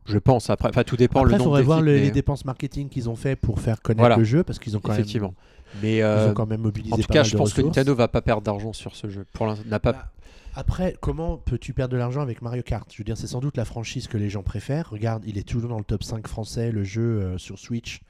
Je pense. Après, enfin, tout dépend Après, le il faudrait voir d'équipes, le- mais- les dépenses marketing qu'ils ont fait pour faire connaître Voilà. le jeu, parce qu'ils ont quand Effectivement. même, Mais ils euh, ont quand même mobilisé en tout pas cas, mal je pense que ressources. Nintendo va pas perdre d'argent sur ce jeu. Pour l'instant, n'a pas. Bah, Après, comment peux-tu perdre de l'argent avec Mario Kart? Je veux dire, c'est sans doute la franchise que les gens préfèrent. Regarde, il est toujours dans le top 5 français, le jeu euh, sur Switch.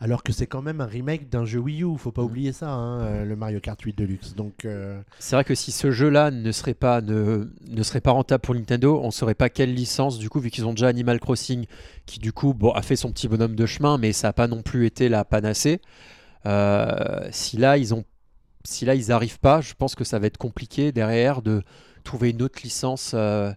Alors que c'est quand même un remake d'un jeu Wii U, faut pas Mhm. oublier ça, hein, euh, le Mario Kart 8 Deluxe. Donc, euh, C'est vrai que si ce jeu-là ne serait pas ne, ne serait pas rentable pour Nintendo, on saurait pas quelle licence du coup vu qu'ils ont déjà Animal Crossing qui du coup bon a fait son petit bonhomme de chemin mais ça a pas non plus été la panacée. Euh, si là ils ont si là ils arrivent pas, je pense que ça va être compliqué derrière de trouver une autre licence euh,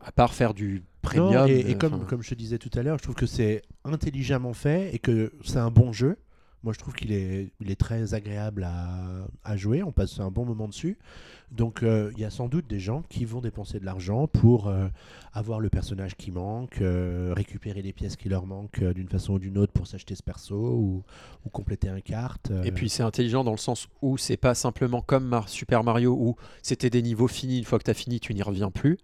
à part faire du premium. non, et, et euh, comme, enfin, comme je te disais tout à l'heure, je trouve que c'est intelligemment fait et que c'est un bon jeu. Moi, je trouve qu'il est, il est très agréable à, à jouer. On passe un bon moment dessus. Donc, euh, il y a sans doute des gens qui vont dépenser de l'argent pour euh, avoir le personnage qui manque, euh, récupérer les pièces qui leur manquent d'une façon ou d'une autre pour s'acheter ce perso ou, ou compléter un carte. Et puis c'est intelligent dans le sens où c'est pas simplement comme Mar- Super Mario où c'était des niveaux finis, une fois que tu as fini, tu n'y reviens plus.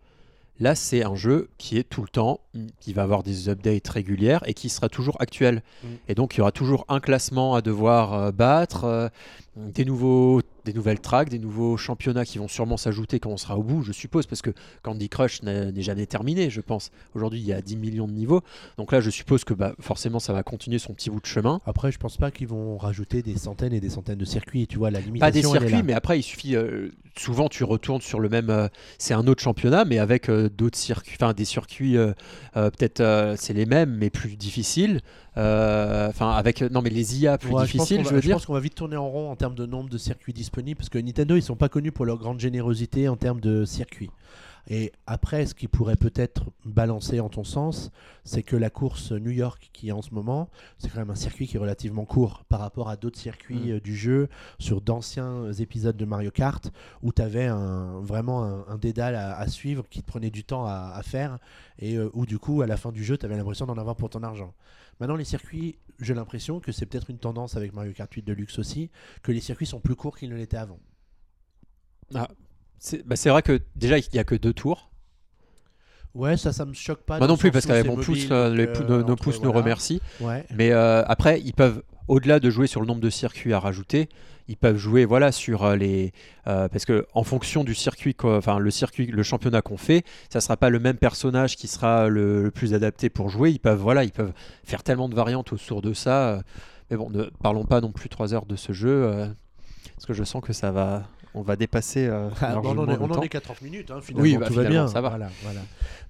Là, c'est un jeu qui est tout le temps, qui va avoir des updates régulières et qui sera toujours actuel. Mm. Et donc, il y aura toujours un classement à devoir euh, battre, euh, des, nouveaux, des nouvelles tracks, des nouveaux championnats qui vont sûrement s'ajouter quand on sera au bout, je suppose, parce que Candy Crush n'est jamais terminé, je pense. Aujourd'hui, il y a 10 millions de niveaux. Donc là, je suppose que bah, forcément, ça va continuer son petit bout de chemin. Après, je pense pas qu'ils vont rajouter des centaines et des centaines de circuits. Tu vois, la limitation. Pas des circuits, mais après, il suffit. euh, souvent, tu retournes sur le même. euh, c'est un autre championnat, mais avec euh, d'autres circuits. Enfin, des circuits, peut-être, c'est les mêmes, mais plus difficiles. Enfin, avec. Non, mais les IA plus Ouais, je difficiles, je, va- veux je dire. pense qu'on va vite tourner en rond en termes de nombre de circuits disponibles parce que Nintendo ils sont pas connus pour leur grande générosité en termes de circuits. Et après, ce qui pourrait peut-être balancer en ton sens, c'est que la course New York qui est en ce moment, c'est quand même un circuit qui est relativement court par rapport à d'autres circuits Mm. euh, du jeu sur d'anciens épisodes de Mario Kart où tu avais un, vraiment un, un dédale à, à suivre qui te prenait du temps à, à faire et euh, où du coup à la fin du jeu tu avais l'impression d'en avoir pour ton argent. Maintenant les circuits, j'ai l'impression que c'est peut-être une tendance avec Mario Kart 8 Deluxe aussi, que les circuits sont plus courts qu'ils ne l'étaient avant. C'est bah, c'est vrai que déjà, il n'y a que deux tours. Ouais, ça, ça me choque pas. Moi non plus, parce qu'avec mon pouce, nos, pouces nous remercient. Ouais. Mais euh, après, ils peuvent, au-delà de jouer sur le nombre de circuits à rajouter, ils peuvent jouer voilà sur euh, les euh, parce que en fonction du circuit, enfin le circuit, le championnat qu'on fait, ça sera pas le même personnage qui sera le, plus adapté pour jouer. Ils peuvent voilà, ils peuvent faire tellement de variantes autour de ça. euh. Mais bon, ne parlons pas non plus trois heures de ce jeu, parce que je sens que ça va, on va dépasser. euh, Ah, bon, on largement en est, le on en temps. est qu'à 30 minutes, hein, finalement, Oui, bah, tout va bien. ça va. Voilà, voilà.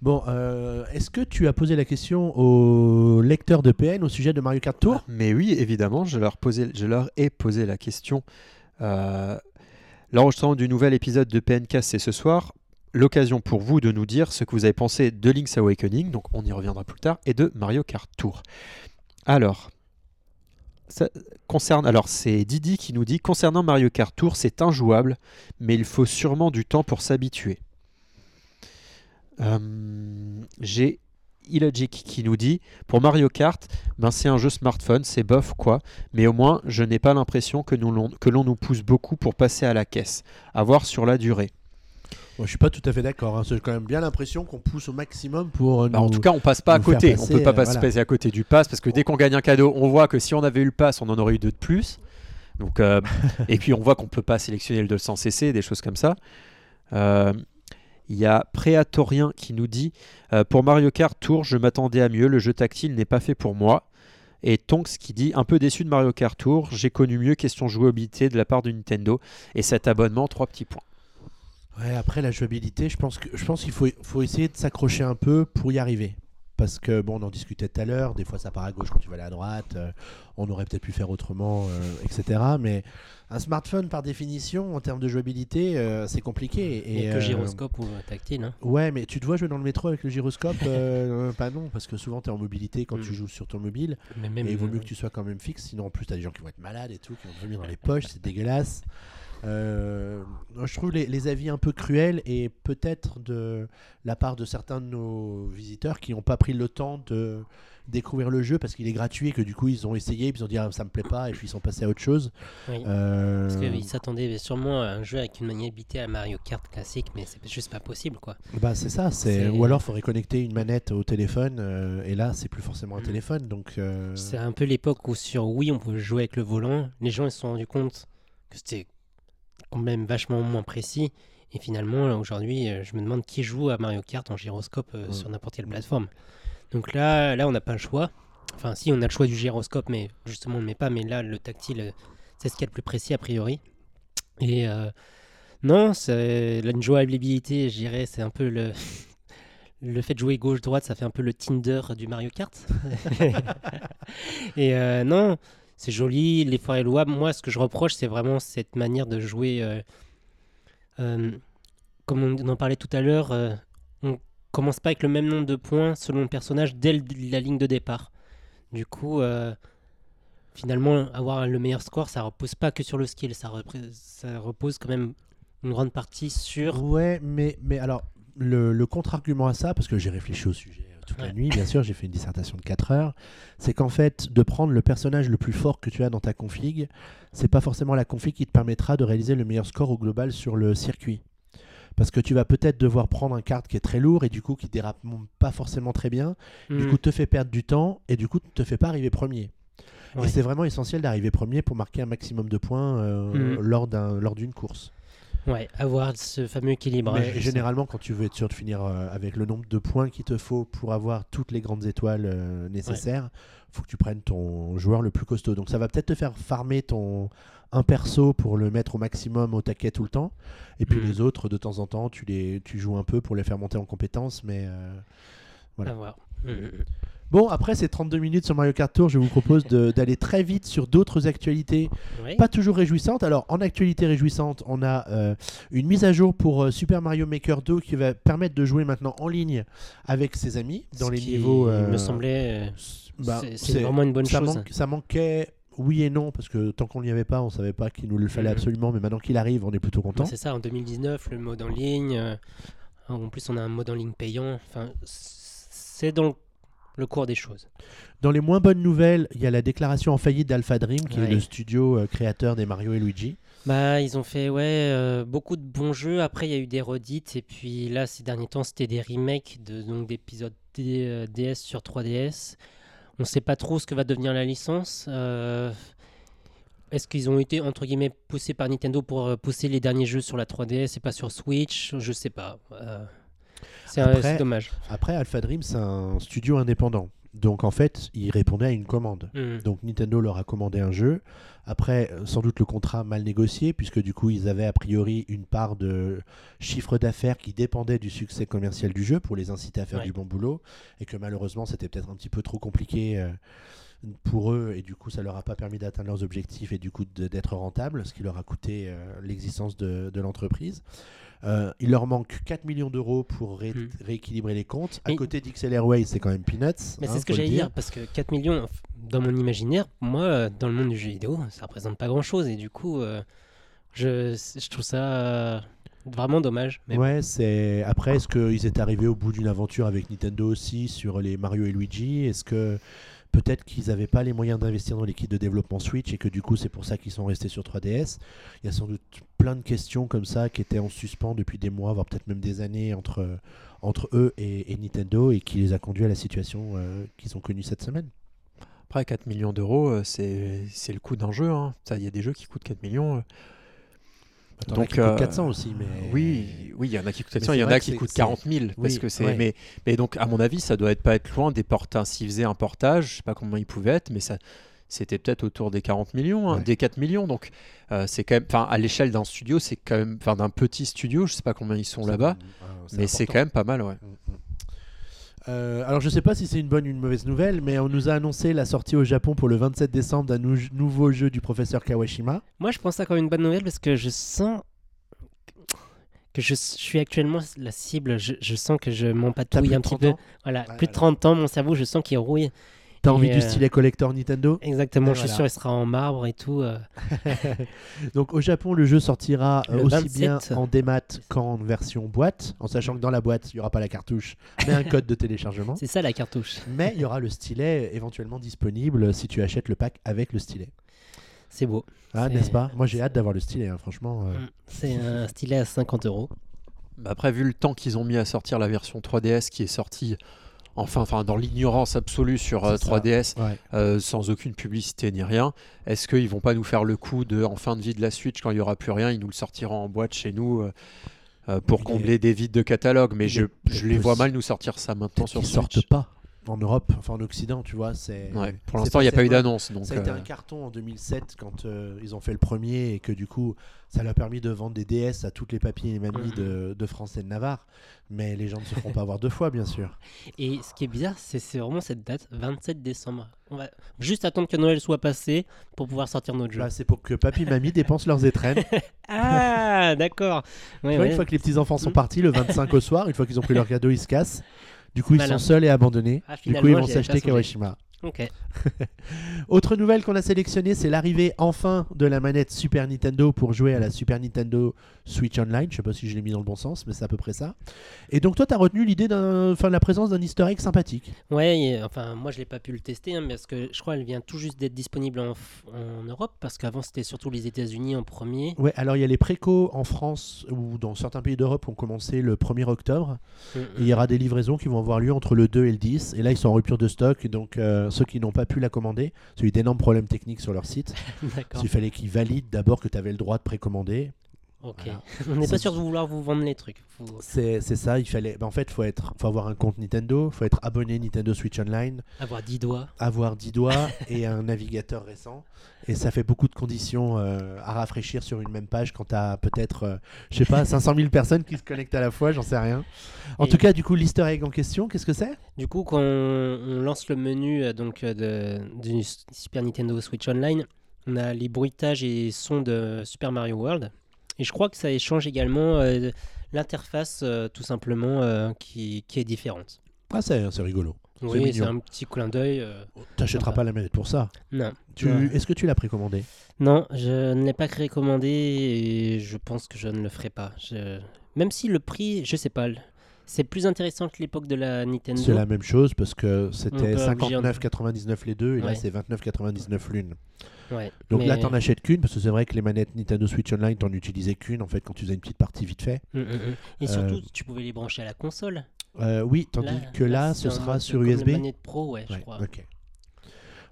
Bon, euh, est-ce que tu as posé la question au lecteur de PN au sujet de Mario Kart Tour? Mais oui, évidemment, je leur, posais, je leur ai posé la question. Euh, L'enregistrement du nouvel épisode de PNK, c'est ce soir. L'occasion pour vous de nous dire ce que vous avez pensé de Link's Awakening, donc on y reviendra plus tard, et de Mario Kart Tour. Alors, alors c'est Didi qui nous dit concernant Mario Kart Tour, c'est injouable, mais il faut sûrement du temps pour s'habituer. Euh, J'ai Illogic qui nous dit pour Mario Kart, ben c'est un jeu smartphone, c'est bof quoi, mais au moins je n'ai pas l'impression que l'on nous pousse beaucoup pour passer à la caisse. À voir sur la durée. Moi, Je suis pas tout à fait d'accord. hein. J'ai quand même bien l'impression qu'on pousse au maximum pour. euh, Bah, en tout cas, on passe pas à côté. on passer, peut pas euh, passer voilà. passer à côté du pass parce que dès qu'on gagne un cadeau, on voit que si on avait eu le pass, on en aurait eu deux de plus. Donc, euh, *laughs* et puis on voit qu'on peut pas sélectionner le 200 cc, des choses comme ça. Euh, Il y a Préatorien qui nous dit euh, Pour Mario Kart Tour, je m'attendais à mieux. Le jeu tactile n'est pas fait pour moi. Et Tonks qui dit Un peu déçu de Mario Kart Tour. J'ai connu mieux question jouabilité de la part de Nintendo. Et cet abonnement, trois petits points. Ouais, après la jouabilité, je pense que je pense qu'il faut, faut essayer de s'accrocher un peu pour y arriver. Parce que bon, on en discutait tout à l'heure, des fois ça part à gauche quand tu vas aller à droite, euh, on aurait peut-être pu faire autrement, euh, etc. Mais un smartphone par définition, en termes de jouabilité, euh, c'est compliqué. Et, Et, que gyroscope ou tactile. hein. Ouais, mais tu te vois jouer dans le métro avec le gyroscope *laughs* Pas non, parce que souvent tu es en mobilité quand Mm. tu joues sur ton mobile. Mais même, Et il vaut mieux que tu sois quand même fixe, sinon en plus tu as des gens qui vont être malades et tout, qui vont vomir dans les poches, c'est dégueulasse. Euh, je trouve les, les avis un peu cruels et peut-être de la part de certains de nos visiteurs qui n'ont pas pris le temps de découvrir le jeu parce qu'il est gratuit et que du coup ils ont essayé, puis ils ont dit ah, ça me plaît pas et puis ils sont passés à autre chose. Oui. Euh, Parce qu'ils s'attendaient sûrement à un jeu avec une maniabilité à Mario Kart classique, mais c'est juste pas possible quoi. bah c'est ça, c'est ou alors faudrait connecter une manette au téléphone euh, et là c'est plus forcément un Mm. téléphone donc. C'est un peu l'époque où sur Wii on pouvait jouer avec le volant. Les gens ils se sont rendus compte que c'était quand même vachement moins précis. Et finalement, aujourd'hui, euh, je me demande qui joue à Mario Kart en gyroscope euh, sur n'importe quelle plateforme. Donc là, là, on n'a pas le choix. Enfin, si, on a le choix du gyroscope, mais justement, on ne le met pas. Mais là, le tactile, euh, c'est ce qu'il y a de plus précis a priori. Et euh, non, c'est la jouabilité, je dirais, c'est un peu le. *laughs* Le fait de jouer gauche-droite, ça fait un peu le Tinder du Mario Kart. *laughs* Et euh, non, c'est joli, l'effort est louable. Moi, ce que je reproche, c'est vraiment cette manière de jouer. euh, euh, comme on en parlait tout à l'heure, euh, on commence pas avec le même nombre de points selon le personnage dès la ligne de départ. Du coup, finalement, avoir le meilleur score, ça repose pas que sur le skill, ça, repose quand même une grande partie sur. Ouais, mais, mais alors, le, le contre-argument à ça, parce que j'ai réfléchi au sujet toute la nuit, bien sûr, j'ai fait une dissertation de 4 heures, c'est qu'en fait, de prendre le personnage le plus fort que tu as dans ta config, c'est pas forcément la config qui te permettra de réaliser le meilleur score au global sur le circuit. Parce que tu vas peut-être devoir prendre un carte qui est très lourd et du coup qui dérape pas forcément très bien, du Hmm, coup te fait perdre du temps et du coup te fait pas arriver premier. ouais. Et c'est vraiment essentiel d'arriver premier pour marquer un maximum de points euh, lors d'un lors d'une course. Ouais, avoir ce fameux équilibrage. Mais généralement, quand tu veux être sûr de finir euh, avec le nombre de points qu'il te faut pour avoir toutes les grandes étoiles euh, nécessaires, faut que tu prennes ton joueur le plus costaud. Donc ça va peut-être te faire farmer ton un perso pour le mettre au maximum au taquet tout le temps. Et puis Mhm. les autres, de temps en temps, tu les tu joues un peu pour les faire monter en compétences. Mais euh, voilà. À voir. Hmm. Bon, après ces 32 minutes sur Mario Kart Tour, je vous propose *laughs* d'aller très vite sur d'autres actualités pas toujours réjouissante. Alors, en actualité réjouissante, on a euh, une mise à jour pour euh, Super Mario Maker 2 qui va permettre de jouer maintenant en ligne avec ses amis dans Ce les qui niveaux. euh, me semblait. euh, bah, c'est- vraiment une bonne ça, chose. manque- ça manquait. Oui et non, parce que tant qu'on n'y avait pas, on savait pas qu'il nous le fallait Mhm. absolument, mais maintenant qu'il arrive, on est plutôt content. Ouais, c'est ça, en 2019, le mode en ligne. en plus, on a un mode en ligne payant. Enfin, c'est dans le, le cours des choses. Dans les moins bonnes nouvelles, il y a la déclaration en faillite d'Alpha Dream, qui est le studio euh, créateur des Mario et Luigi. Bah, ils ont fait ouais euh, beaucoup de bons jeux. Après, il y a eu des redites et puis là, ces derniers temps, c'était des remakes de donc d'épisodes euh, DS sur 3DS. On sait pas trop ce que va devenir la licence. Euh, Est-ce qu'ils ont été entre guillemets poussés par Nintendo pour pousser les derniers jeux sur la 3DS et pas sur Switch? Je sais pas. Euh, c'est dommage. Après, Alpha Dream, c'est un studio indépendant. Donc en fait, il répondait à une commande. Hmm. Donc Nintendo leur a commandé un jeu. Après, euh, sans doute le contrat mal négocié, puisque du coup, ils avaient a priori une part de chiffre d'affaires qui dépendait du succès commercial du jeu pour les inciter à faire Ouais. du bon boulot. Et que malheureusement, c'était peut-être un petit peu trop compliqué euh, pour eux. Et du coup, ça leur a pas permis d'atteindre leurs objectifs et du coup d'être rentable, ce qui leur a coûté euh, l'existence de, de l'entreprise. Euh, il leur manque 4 millions d'euros pour ré- Hmm. rééquilibrer les comptes. À côté d'XL Airways, c'est quand même peanuts. Mais hein, c'est ce que j'allais dire. dire, parce que 4 millions, dans mon imaginaire, moi, euh, dans le monde du jeu vidéo, ça représente pas grand-chose. Et du coup, euh, je, je trouve ça vraiment dommage. Ouais, c'est après est-ce qu'ils étaient arrivés au bout d'une aventure avec Nintendo aussi sur les Mario et Luigi? Est-ce que peut-être qu'ils n'avaient pas les moyens d'investir dans l'équipe de développement Switch et que du coup c'est pour ça qu'ils sont restés sur 3DS Il y a sans doute plein de questions comme ça qui étaient en suspens depuis des mois, voire peut-être même des années entre entre eux et, Nintendo et qui les a conduits à la situation euh, qu'ils ont connue cette semaine. Après, 4 millions d'euros, euh, c'est le coût d'un jeu. hein. Il y a des jeux qui coûtent 4 millions. T'en as Donc, qui coûtent euh, 400 aussi, mais Oui, oui, il y en a qui coûtent Mais 400, il y en a qui coûtent c'est- 40 000. Parce oui, que c'est, ouais. mais, mais donc, à mon avis, ça doit être pas être loin des portages. S'ils faisaient un portage, je sais pas combien ils pouvaient être, mais ça, c'était peut-être autour des 40 millions, hein, Ouais. des 4 millions. Donc, euh, c'est quand même, enfin, à l'échelle d'un studio, c'est quand même, enfin, d'un petit studio, je sais pas combien ils sont là-bas, mais c'est quand même pas mal, ouais. Mm, mm. Euh, alors je sais pas si c'est une bonne ou une mauvaise nouvelle, mais on nous a annoncé la sortie au Japon pour le 27 décembre d'un nou- nouveau jeu du professeur Kawashima. moi, je pense ça comme une bonne nouvelle parce que je sens que je, je suis actuellement la cible. Je, je sens que je m'empatouille un petit 30 peu. Voilà, plus de voilà. 30 ans, mon cerveau, je sens qu'il rouille. T'as envie du euh, stylet collector Nintendo? Exactement, Et je suis sûr, il sera en marbre et tout. euh. *laughs* Donc au Japon, le jeu sortira euh, Le aussi 27. bien en démat qu'en version boîte, en sachant que dans la boîte, il n'y aura pas la cartouche, mais un code de téléchargement. *laughs* C'est ça la cartouche. Mais il y aura le stylet éventuellement disponible si tu achètes le pack avec le stylet. C'est beau. Ah, n'est-ce pas? Moi j'ai hâte d'avoir le stylet, hein, franchement. euh. Mm. C'est un stylet à 50 euros. Bah après, vu le temps qu'ils ont mis à sortir la version 3DS qui est sortie enfin, enfin dans l'ignorance absolue sur euh, C'est ça. 3DS, Ouais. euh, sans aucune publicité ni rien, est-ce qu'ils vont pas nous faire le coup de en fin de vie de la Switch quand il y aura plus rien, ils nous le sortiront en boîte chez nous euh, euh, pour combler des vides de catalogue. Mais je, je les vois mal nous sortir ça maintenant sur Ils Switch. sortent pas en Europe, enfin en Occident, tu vois. C'est. Ouais, Pour l'instant, il n'y a pas eu d'annonce. Donc, Ça a été euh, un carton en 2007 quand euh, ils ont fait le premier et que du coup ça leur a permis de vendre des DS à toutes les papilles et mamies de, de France et de Navarre. Mais les gens ne se feront pas avoir deux fois, bien sûr. *laughs* Et ce qui est bizarre, c'est c'est vraiment cette date, 27 décembre. On va juste attendre que Noël soit passé pour pouvoir sortir notre jeu. Bah, c'est pour que papy et mamie dépensent leurs étrennes. *laughs* Ah, d'accord. Ouais, Tu vois, ouais. Une fois que les petits enfants sont Mhm. partis le 25 au soir, une fois qu'ils ont pris leur cadeau, ils se cassent. Du coup, ils sont seuls et abandonnés. Ah, du coup, ils vont s'acheter. Kawashima. Ok. *laughs* Autre nouvelle qu'on a sélectionnée, c'est l'arrivée enfin de la manette Super Nintendo pour jouer à la Super Nintendo Switch Online. Je sais pas si je l'ai mis dans le bon sens, mais c'est à peu près ça. Et donc toi, tu as retenu l'idée de la présence d'un Easter egg sympathique. Ouais, et, enfin, moi je l'ai pas pu le tester hein, parce que je crois qu'elle vient tout juste d'être disponible en, Europe parce qu'avant c'était surtout les États-Unis en premier. Ouais, alors il y a les précos en France ou dans certains pays d'Europe qui ont commencé le 1er octobre. Mm, Et il y aura des livraisons qui vont avoir lieu entre le 2 et le 10. Et là, ils sont en rupture de stock. Et donc, euh, ceux qui n'ont pas pu la commander, c'est eu d'énormes problèmes techniques sur leur site. *laughs* mm. Il fallait qu'ils valident d'abord que tu avais le droit de précommander. Ok. Voilà. *laughs* On n'est pas sûr de vouloir vous vendre les trucs. C'est ça, il fallait. bah, en fait, faut être, faut avoir un compte Nintendo, faut être abonné Nintendo Switch Online, avoir 10 doigts. avoir 10 doigts *laughs* et un navigateur récent. Et ça fait beaucoup de conditions euh, à rafraîchir sur une même page quand tu as peut-être, euh, je sais pas, *laughs* 500 000 personnes qui se connectent à la fois, j'en sais rien. En Et- tout cas, du coup, l'Easter egg en question, qu'est-ce que c'est? Du coup, quand on, on lance le menu euh, donc, de, du Super Nintendo Switch Online, on a les bruitages et sons de Super Mario World. Et je crois que ça échange également euh, l'interface, euh, tout simplement, euh, qui, qui est différente. Ah, c'est c'est rigolo. Oui, c'est un petit clin d'œil. euh, T'achèteras Sympa. pas la manette pour ça. Non. Tu... Ouais. Est-ce que tu l'as précommandé Non, je ne l'ai pas recommandé et je pense que je ne le ferai pas. Je- Même si le prix, je sais pas, c'est plus intéressant que l'époque de la Nintendo. C'est la même chose parce que c'était peut obliger un- 59,99 les deux et là c'est 29,99 l'une. Ouais, Donc là mais- t'en achètes qu'une parce que c'est vrai que les manettes Nintendo Switch Online t'en utilisais qu'une en fait quand tu faisais une petite partie vite fait. Mm, mm, mm. Et Euh, surtout, tu pouvais les brancher à la console. Euh, oui, tandis que là, ce sera sur USB. les manettes Pro, ouais, je crois.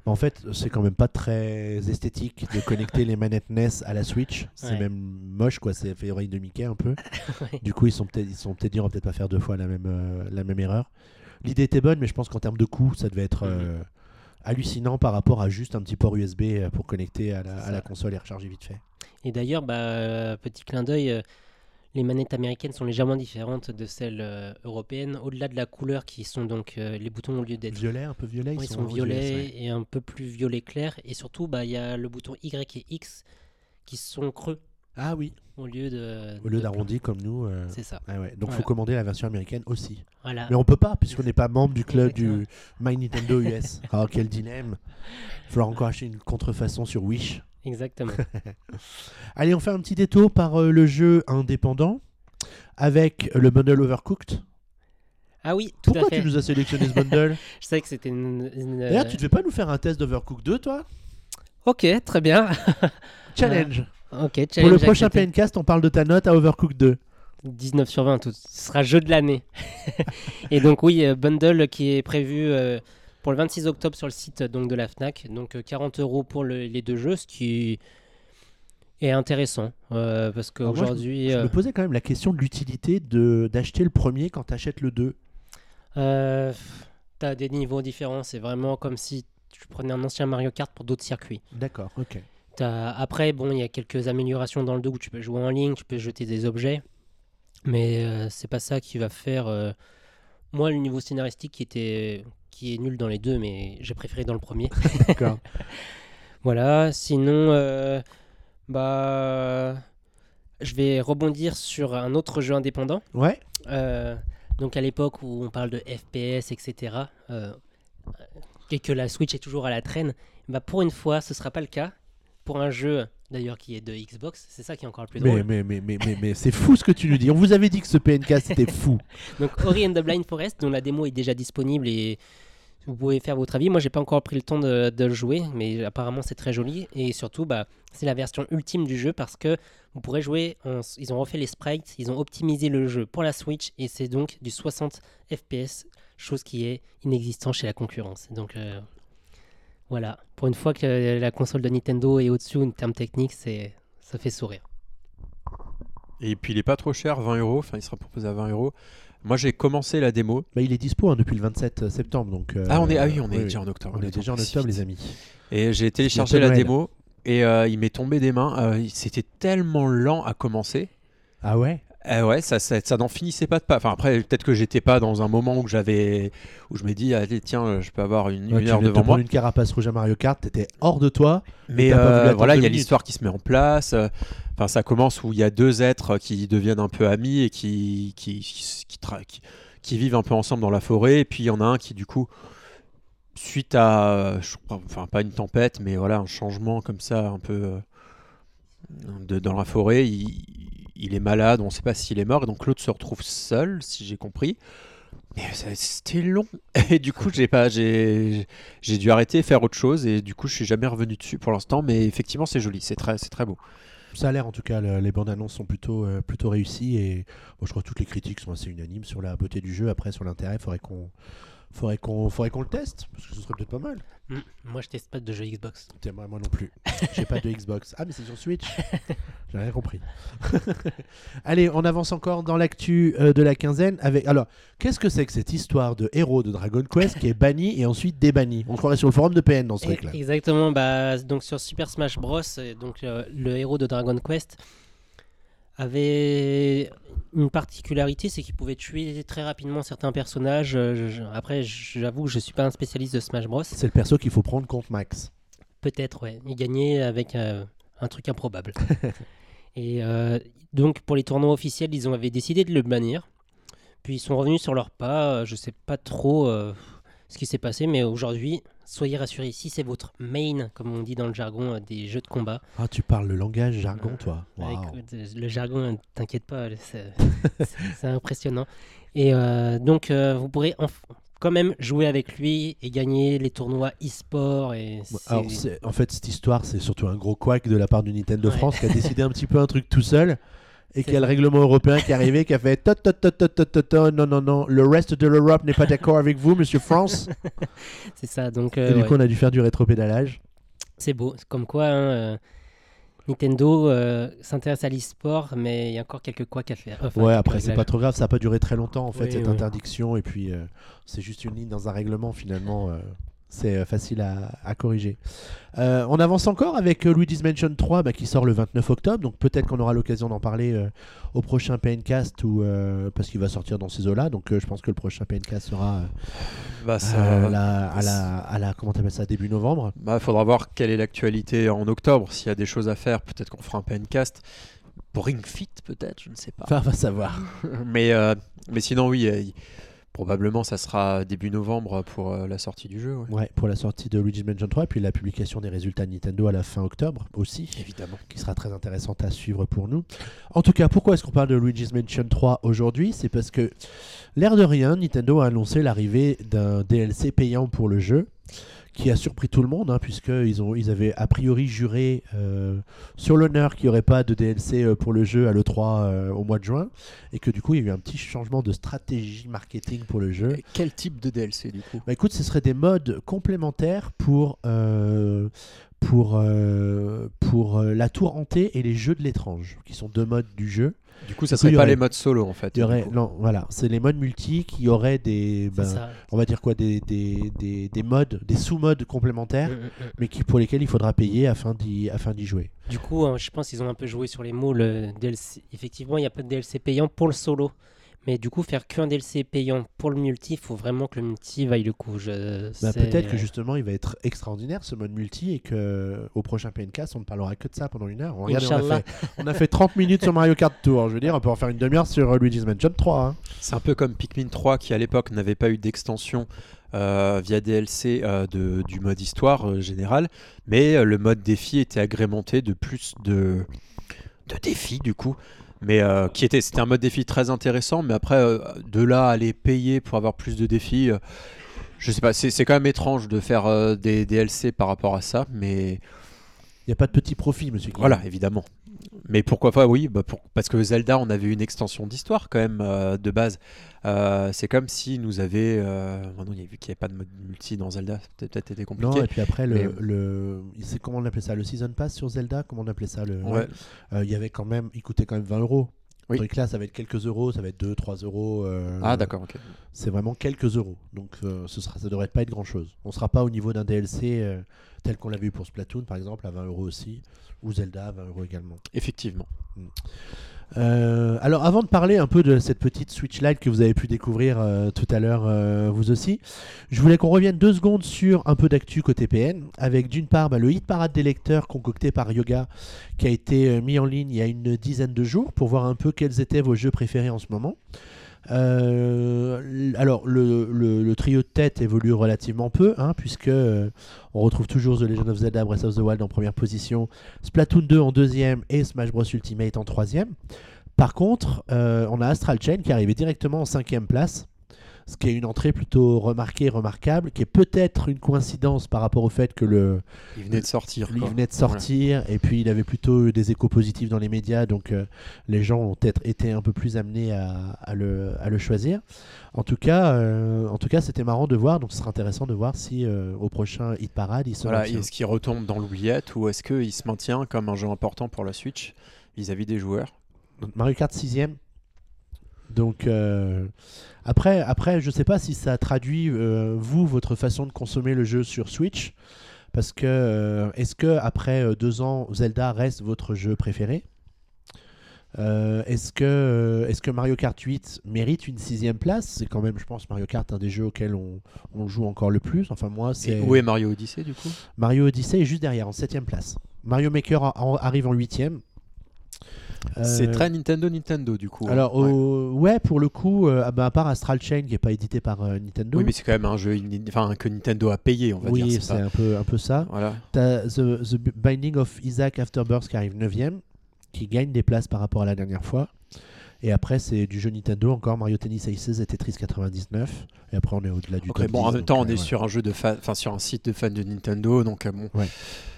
En fait, c'est quand même pas très esthétique de connecter les manettes NES à la Switch. C'est Ouais. même moche, quoi. C'est fait oreille de Mickey un peu. *laughs* Ouais. Du coup, ils sont peut-être, ils sont peut-être dit, on va peut-être pas faire deux fois la même, euh, la même erreur. L'idée était bonne, mais je pense qu'en termes de coût, ça devait être euh, hallucinant par rapport à juste un petit port USB euh, pour connecter à la, à console et recharger vite fait. Et d'ailleurs, bah, petit clin d'œil, les manettes américaines sont légèrement différentes de celles euh, européennes. Au-delà de la couleur, qui sont donc euh, les boutons au lieu d'être Violet, un peu violet. Ouais, ils sont, violets et un peu plus violet clair. Et surtout, bah, il y a le bouton Y et X qui sont creux Ah oui. au lieu de. Au lieu d'arrondi comme nous. euh, C'est ça. ah ouais. Donc, Voilà. faut commander la version américaine aussi. Voilà. Mais on peut pas, puisqu'on n'est pas membre du club Exactement. du My Nintendo US. Alors, quel dilemme. Il faudra encore acheter une contrefaçon sur Wish. Exactement. *laughs* Allez, on fait un petit détour par euh, le jeu indépendant avec le bundle Overcooked. ah oui, tout Pourquoi à fait. tu nous as sélectionné ce bundle *laughs* Je savais que c'était une. une, euh, D'ailleurs, tu devais pas nous faire un test d'Overcooked 2, toi? Ok, très bien. *laughs* Challenge. ok, Pour challenge le prochain. PNcast, on parle de ta note à Overcooked 2. 19 sur 20, tout. ce sera jeu de l'année. et donc oui, euh, bundle qui est prévu euh, pour le 26 octobre sur le site euh, donc, de la FNAC. Donc euh, 40 euros pour le- les deux jeux, ce qui est intéressant. euh, parce qu'aujourd'hui... Je euh, me posais quand même la question de l'utilité de d'acheter le premier quand tu achètes le 2. euh, tu as des niveaux différents. C'est vraiment comme si tu prenais un ancien Mario Kart pour d'autres circuits. D'accord, ok. T'as- Après, bon, il y a quelques améliorations dans le 2 où tu peux jouer en ligne, tu peux jeter des objets. Mais euh, c'est pas ça qui va faire. euh, Moi, le niveau scénaristique qui, était... qui est nul dans les deux, mais j'ai préféré dans le premier. *laughs* D'accord. *laughs* voilà, sinon, euh, bah. Je vais rebondir sur un autre jeu indépendant. ouais, Euh, donc à l'époque où on parle de FPS, etc., euh, et que la Switch est toujours à la traîne, bah pour une fois, ce sera pas le cas. Pour un jeu, d'ailleurs, qui est de Xbox, c'est ça qui est encore le plus mais, drôle. mais, mais, mais, mais, mais c'est fou ce que tu nous dis. On vous avait dit que ce PNK c'était *laughs* fou. Donc Ori and the Blind Forest, dont la démo est déjà disponible et vous pouvez faire votre avis. Moi, j'ai pas encore pris le temps de, de le jouer, mais apparemment c'est très joli. Et surtout, bah, c'est la version ultime du jeu parce que vous pourrez jouer. en- Ils ont refait les sprites, ils ont optimisé le jeu pour la Switch et c'est donc du 60 FPS, chose qui est inexistante chez la concurrence. Donc euh, voilà, pour une fois que la console de Nintendo est au-dessus en termes techniques, c'est ça fait sourire. Et puis il est pas trop cher, 20 euros. Enfin, il sera proposé à 20 euros. Moi, j'ai commencé la démo. Bah, il est dispo hein, depuis le 27 septembre. Donc, euh, Ah, on est, ah oui, on est oui, déjà oui. en octobre. On est déjà en octobre, les amis. Et j'ai téléchargé la démo et euh, il m'est tombé des mains. Euh, C'était tellement lent à commencer. Ah ouais? Eh ouais, ça, ça, ça n'en finissait pas de pas. Enfin après, peut-être que j'étais pas dans un moment où j'avais, où je me dis, allez tiens, je peux avoir une, Ouais, une tu heure devant moi. une carapace rouge à Mario Kart, t'étais hors de toi. Mais euh, voilà, il y a l'histoire qui se met en place. euh, Enfin, ça commence où il y a deux êtres qui deviennent un peu amis et qui qui qui, qui tra- qui- qui vivent un peu ensemble dans la forêt. Et puis il y en a un qui du coup, suite à, je crois- enfin pas une tempête, mais voilà un changement comme ça, un peu euh, de- dans la forêt, il, il est malade. On ne sait pas s'il est mort. Et donc l'autre se retrouve seul, si j'ai compris. Mais c'était long. *laughs* Et du coup, j'ai pas, j'ai, j'ai dû arrêter faire autre chose. Et du coup, je suis jamais revenu dessus pour l'instant. Mais effectivement, c'est joli, c'est très, c'est très beau. Ça a l'air en tout cas, le- les bandes annonces sont plutôt, euh, plutôt réussies et je crois que toutes les critiques sont assez unanimes sur la beauté du jeu. Après, sur l'intérêt, faudrait qu'on faudrait qu'on faudrait qu'on le teste parce que ce serait peut-être pas mal. Hmm, Moi, je teste pas de jeu Xbox. Tiens, moi, moi non plus. J'ai pas de Xbox. Ah, mais c'est sur Switch. *laughs* J'ai rien compris. *laughs* Allez, on avance encore dans l'actu euh, de la quinzaine avec. Alors, qu'est-ce que c'est que cette histoire de héros de Dragon Quest qui est banni et ensuite débanni? On croirait sur le forum de PN dans ce truc-là. Exactement, bah, donc sur Super Smash Bros, euh, donc, euh, le héros de Dragon Quest avait une particularité, c'est qu'il pouvait tuer très rapidement certains personnages. Euh, je- je- après, j'avoue que je suis pas un spécialiste de Smash Bros. C'est le perso qu'il faut prendre contre Max. Peut-être, ouais. Il gagnait avec euh, un truc improbable. *laughs* Et euh, donc, pour les tournois officiels, ils ont avaient décidé de le bannir. Puis ils sont revenus sur leur pas. Je sais pas trop euh, ce qui s'est passé, mais aujourd'hui, soyez rassurés, si c'est votre main, comme on dit dans le jargon euh, des jeux de combat, Ah, tu parles le langage jargon, toi. ah, écoute, euh, le jargon, euh, t'inquiète pas, c'est impressionnant. Et euh, donc, euh, vous pourrez quand même jouer avec lui et gagner les tournois e-sport. Et Alors, en fait, cette histoire, c'est surtout un gros couac de la part du Nintendo Ouais. France qui a décidé un petit peu un truc tout seul et C'est qui a le règlement européen qui est arrivé, qui a fait tot, tot, tot, tot, tot, tot, tot, non, non, non, le reste de l'Europe n'est pas d'accord avec vous, monsieur France. *laughs* c'est ça. Donc, et euh, du ouais. coup, on a dû faire du rétropédalage. C'est beau. C'est Comme quoi, hein, euh, Nintendo euh, s'intéresse à l'e-sport, mais il y a encore quelques couacs à faire. Enfin, ouais, après, c'est pas trop grave, ça n'a pas duré très longtemps en fait, Oui, cette interdiction, et puis c'est juste une ligne dans un règlement finalement. C'est euh, facile à, à corriger. Euh, on avance encore avec euh, Luigi's Mansion 3 bah, qui sort le 29 octobre. Donc peut-être qu'on aura l'occasion d'en parler euh, au prochain PNcast ou, euh, parce qu'il va sortir dans ces eaux-là. Donc je pense que le prochain PNcast sera Bah, ça, à, la, à, la, à la- comment t'appelles ça, début novembre. bah, faudra voir quelle est l'actualité en octobre. S'il y a des choses à faire, peut-être qu'on fera un PNcast. Pour Ring Fit, peut-être, je ne sais pas. Enfin, *laughs* on va savoir. mais, mais sinon, oui, il- probablement ça sera début novembre pour euh, la sortie du jeu. ouais. Ouais, pour la sortie de Luigi's Mansion 3 et puis la publication des résultats de Nintendo à la fin octobre aussi. Évidemment. qui sera très intéressante à suivre pour nous. En tout cas, pourquoi est-ce qu'on parle de Luigi's Mansion 3 aujourd'hui? C'est parce que, l'air de rien, Nintendo a annoncé l'arrivée d'un DLC payant pour le jeu, qui a surpris tout le monde, hein, puisqu'ils ont, ils avaient a priori juré euh, sur l'honneur qu'il n'y aurait pas de DLC euh, pour le jeu à l'E3 euh, au mois de juin, et que du coup, il y a eu un petit changement de stratégie marketing pour le jeu. Et Quel type de DLC du coup? Bah écoute, ce seraient des modes complémentaires pour, euh, pour, euh, pour euh, la tour hantée et les jeux de l'étrange, qui sont deux modes du jeu. Du coup, ça serait pas aurait- les modes solo en fait. Y aurait, non, voilà, c'est les modes multi qui auraient des, ben, on va dire quoi, des, des, des, des modes, des sous-modes complémentaires, mm. mais qui, pour lesquels il faudra payer afin d'y, afin d'y jouer. Du coup, hein, je pense qu'ils ont un peu joué sur les mots. Le DLC. Effectivement, il n'y a pas de DLC payant pour le solo. Mais du coup, faire qu'un DLC payant pour le multi, il faut vraiment que le multi vaille le coup. Je... Bah, peut-être que justement il va être extraordinaire ce mode multi et que au prochain PNcast on ne parlera que de ça pendant une heure. Regardez, on, a Inch'Allah. fait, on a fait 30 minutes sur Mario Kart Tour. Je veux dire, on peut en faire une demi-heure sur Luigi's Mansion 3. hein. C'est un peu comme Pikmin 3 qui à l'époque n'avait pas eu d'extension euh, via DLC euh, de, du mode histoire euh, général, mais euh, le mode défi était agrémenté de plus de, de défis du coup. Mais euh, qui était, c'était un mode défi très intéressant, mais après euh, de là à aller payer pour avoir plus de défis, euh, je sais pas, c'est, quand même étrange de faire des DLC par rapport à ça, mais Il n'y a pas de petit profit, monsieur. Voilà, évidemment. Mais pourquoi pas, oui, bah pour- parce que Zelda, on avait une extension d'histoire quand même euh, de base. Euh, c'est comme si nous avait. Euh... bon, non, il y a vu qu'il n'y avait pas de mode multi dans Zelda, c'était peut-être été compliqué. Non, et puis après, le, Mais- le, c'est comment on appelait ça Le Season Pass sur Zelda Comment on appelait ça le, Ouais. Euh, Il y avait quand même, il coûtait quand même 20 euros. Oui. Que là, ça va être quelques euros, ça va être 2-3 euros. euh, Ah, d'accord, ok. C'est vraiment quelques euros. Donc euh, ce sera, ça devrait pas être grand chose. On sera pas au niveau d'un DLC euh, tel qu'on l'a vu pour Splatoon par exemple à 20 euros aussi, ou Zelda à 20 euros également. Effectivement. Euh, alors avant de parler un peu de cette petite Switch Lite que vous avez pu découvrir euh, tout à l'heure euh, vous aussi, je voulais qu'on revienne deux secondes sur un peu d'actu côté PN, avec d'une part bah, le hit parade des lecteurs concocté par Yoga qui a été mis en ligne il y a une dizaine de jours pour voir un peu quels étaient vos jeux préférés en ce moment. Euh, alors le trio de tête évolue relativement peu hein, puisque euh, on retrouve toujours The Legend of Zelda Breath of the Wild en première position, Splatoon 2 en deuxième et Smash Bros Ultimate en troisième. Par contre, euh, on a Astral Chain qui est arrivé directement en cinquième place, ce qui est une entrée plutôt remarquée, remarquable, qui est peut-être une coïncidence par rapport au fait que le, Il venait de sortir. il venait de sortir et puis il avait plutôt eu des échos positifs dans les médias, donc euh, les gens ont peut-être été un peu plus amenés à, à le, à le choisir. En tout cas, euh, en tout cas, c'était marrant de voir, donc ce sera intéressant de voir si euh, au prochain Hit Parade il se Voilà, est-ce qu'il retombe dans l'oubliette ou est-ce qu'il se maintient comme un jeu important pour la Switch vis-à-vis des joueurs? Donc, Mario Kart 6ème. Donc euh, après, après, je sais pas si ça traduit euh, vous votre façon de consommer le jeu sur Switch, parce que euh, est-ce que après deux ans, Zelda reste votre jeu préféré? Est-ce que, est-ce que Mario Kart 8 mérite une sixième place? C'est quand même, je pense, Mario Kart un des jeux auxquels on, on joue encore le plus. Enfin moi, Et c'est où est Mario Odyssey du coup? Mario Odyssey est juste derrière, en septième place. Mario Maker en- en- arrive en huitième. C'est Euh, très Nintendo Nintendo du coup. hein. alors, Ouais. ouais. pour le coup, euh, ah bah, à part Astral Chain qui n'est pas édité par euh, Nintendo. Oui, mais c'est quand même un jeu enfin, que Nintendo a payé, on va Oui, dire. c'est pas- un peu, un peu ça. Voilà. T'as The, The Binding of Isaac Afterbirth qui arrive 9ème, qui gagne des places par rapport à la dernière fois. Et après, c'est du jeu Nintendo encore Mario Tennis Aces et Tetris 99. Et après, on est au-delà du Ok, top bon, 10, en même temps, on est ouais. sur un jeu de fan, enfin sur un site de fans de Nintendo, donc bon,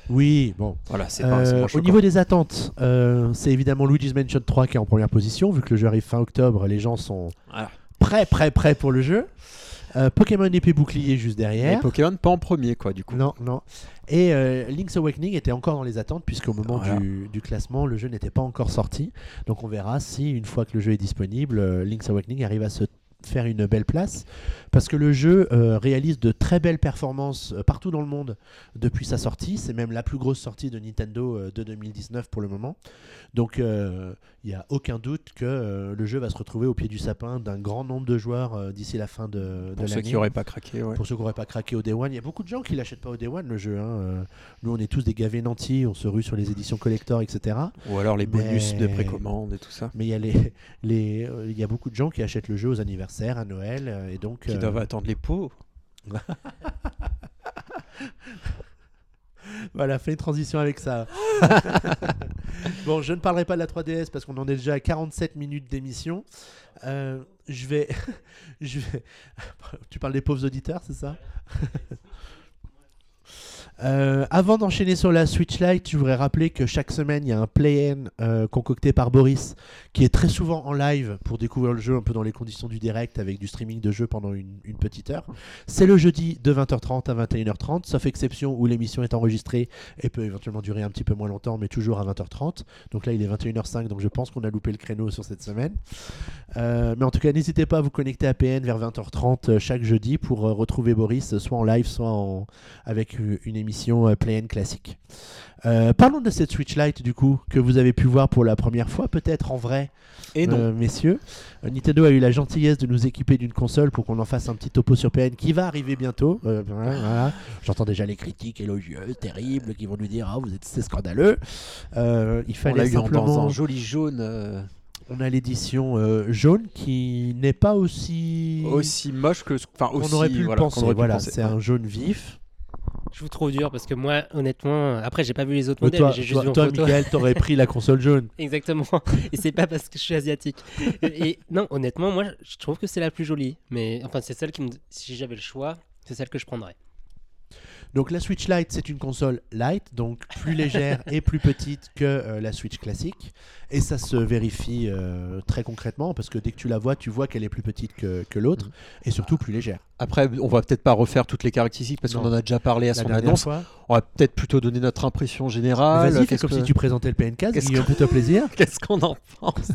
Oui, bon. voilà, c'est pas, Euh, au niveau des attentes, euh, c'est évidemment Luigi's Mansion 3 qui est en première position. Vu que le jeu arrive fin octobre, les gens sont Voilà. prêts, prêts, prêts pour le jeu. Euh, Pokémon épée bouclier juste Et derrière. Pokémon pas en premier, quoi, du coup. Non, non. Et euh, Link's Awakening était encore dans les attentes puisqu'au moment Voilà. du, du classement, le jeu n'était pas encore sorti. Donc on verra si, une fois que le jeu est disponible, euh, Link's Awakening arrive à se faire une belle place parce que le jeu euh, réalise de très belles performances euh, partout dans le monde depuis sa sortie. C'est même la plus grosse sortie de Nintendo euh, de 2019 pour le moment. Donc euh, il n'y a aucun doute que euh, le jeu va se retrouver au pied du sapin d'un grand nombre de joueurs euh, d'ici la fin de, de Pour ceux l'année. qui n'auraient pas craqué, ouais. Pour ceux qui n'auraient pas craqué au Day One, il y a beaucoup de gens qui l'achètent pas au Day One le jeu. hein. Euh, Nous, on est tous des gavés nantis, on se rue sur les éditions collector, etc. Ou alors les bonus Mais- de précommande et tout ça. Mais il y, a les, *laughs* les, il y a beaucoup de gens qui achètent le jeu aux anniversaires, à Noël, et donc. Qui doivent attendre les pots. *laughs* *laughs* Voilà, fais une transition avec ça. *laughs* bon, je ne parlerai pas de la 3DS parce qu'on en est déjà à 47 minutes d'émission. Euh, je vais, *laughs* je vais. Tu parles des pauvres auditeurs, c'est ça Euh, avant d'enchaîner sur la Switch Lite, je voudrais rappeler que chaque semaine, il y a un play-in euh, concocté par Boris qui est très souvent en live pour découvrir le jeu un peu dans les conditions du direct avec du streaming de jeu pendant une, petite heure. C'est le jeudi de 20h30 à 21h30, sauf exception où l'émission est enregistrée et peut éventuellement durer un petit peu moins longtemps, mais toujours à 20h30. Donc là, il est 21h05, donc je pense qu'on a loupé le créneau sur cette semaine. Euh, mais en tout cas, n'hésitez pas à vous connecter à PN vers 20h30 euh, chaque jeudi pour retrouver Boris, soit en live, soit avec une émission euh, Play-N classique. Euh, parlons de cette Switch Lite, du coup, que vous avez pu voir pour la première fois, peut-être en vrai, Et non. euh, messieurs. Euh, Nintendo a eu la gentillesse de nous équiper d'une console pour qu'on en fasse un petit topo sur PN qui va arriver bientôt. Voilà. J'entends déjà les critiques élogieuses, terribles, qui vont nous dire Ah, vous êtes c'est scandaleux. Il on fallait eu en- simplement. dans un joli jaune On a l'édition euh, jaune qui n'est pas aussi. aussi moche que ce enfin qu'on aussi aurait pu voilà, le penser. pu Voilà, penser. c'est un jaune vif. Je vous trouve dur parce que moi, honnêtement, après, j'ai pas vu les autres Mais modèles, toi, mais j'ai juste toi, vu en toi, photo. Michael, t'aurais pris la console jaune. *laughs* Exactement. Et c'est pas parce que je suis asiatique. Et, et non, honnêtement, moi, je trouve que c'est la plus jolie. Mais enfin, c'est celle qui me. Si j'avais le choix, c'est celle que je prendrais. Donc la Switch Lite, c'est une console light, donc plus *laughs* légère et plus petite que euh, la Switch classique. Et ça se vérifie euh, très concrètement parce que dès que tu la vois, tu vois qu'elle est plus petite que, que l'autre Mhm. et surtout plus légère. Après, on va peut-être pas refaire toutes les caractéristiques parce qu'on en a déjà parlé à La son annonce. fois. On va peut-être plutôt donner notre impression générale. Vas-y, fais comme que- si tu présentais le PN4, Qu'est-ce Guillaume, fais-toi plaisir. *laughs* Qu'est-ce qu'on en pense?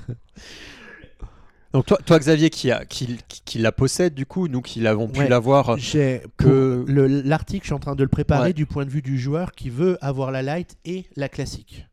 Donc toi, toi Xavier, qui, a, qui, qui- qui la possède du coup, nous qui l'avons pu Ouais. l'avoir, J'ai que- que l'article, je suis en train de le préparer Ouais. du point de vue du joueur qui veut avoir la light et la classique.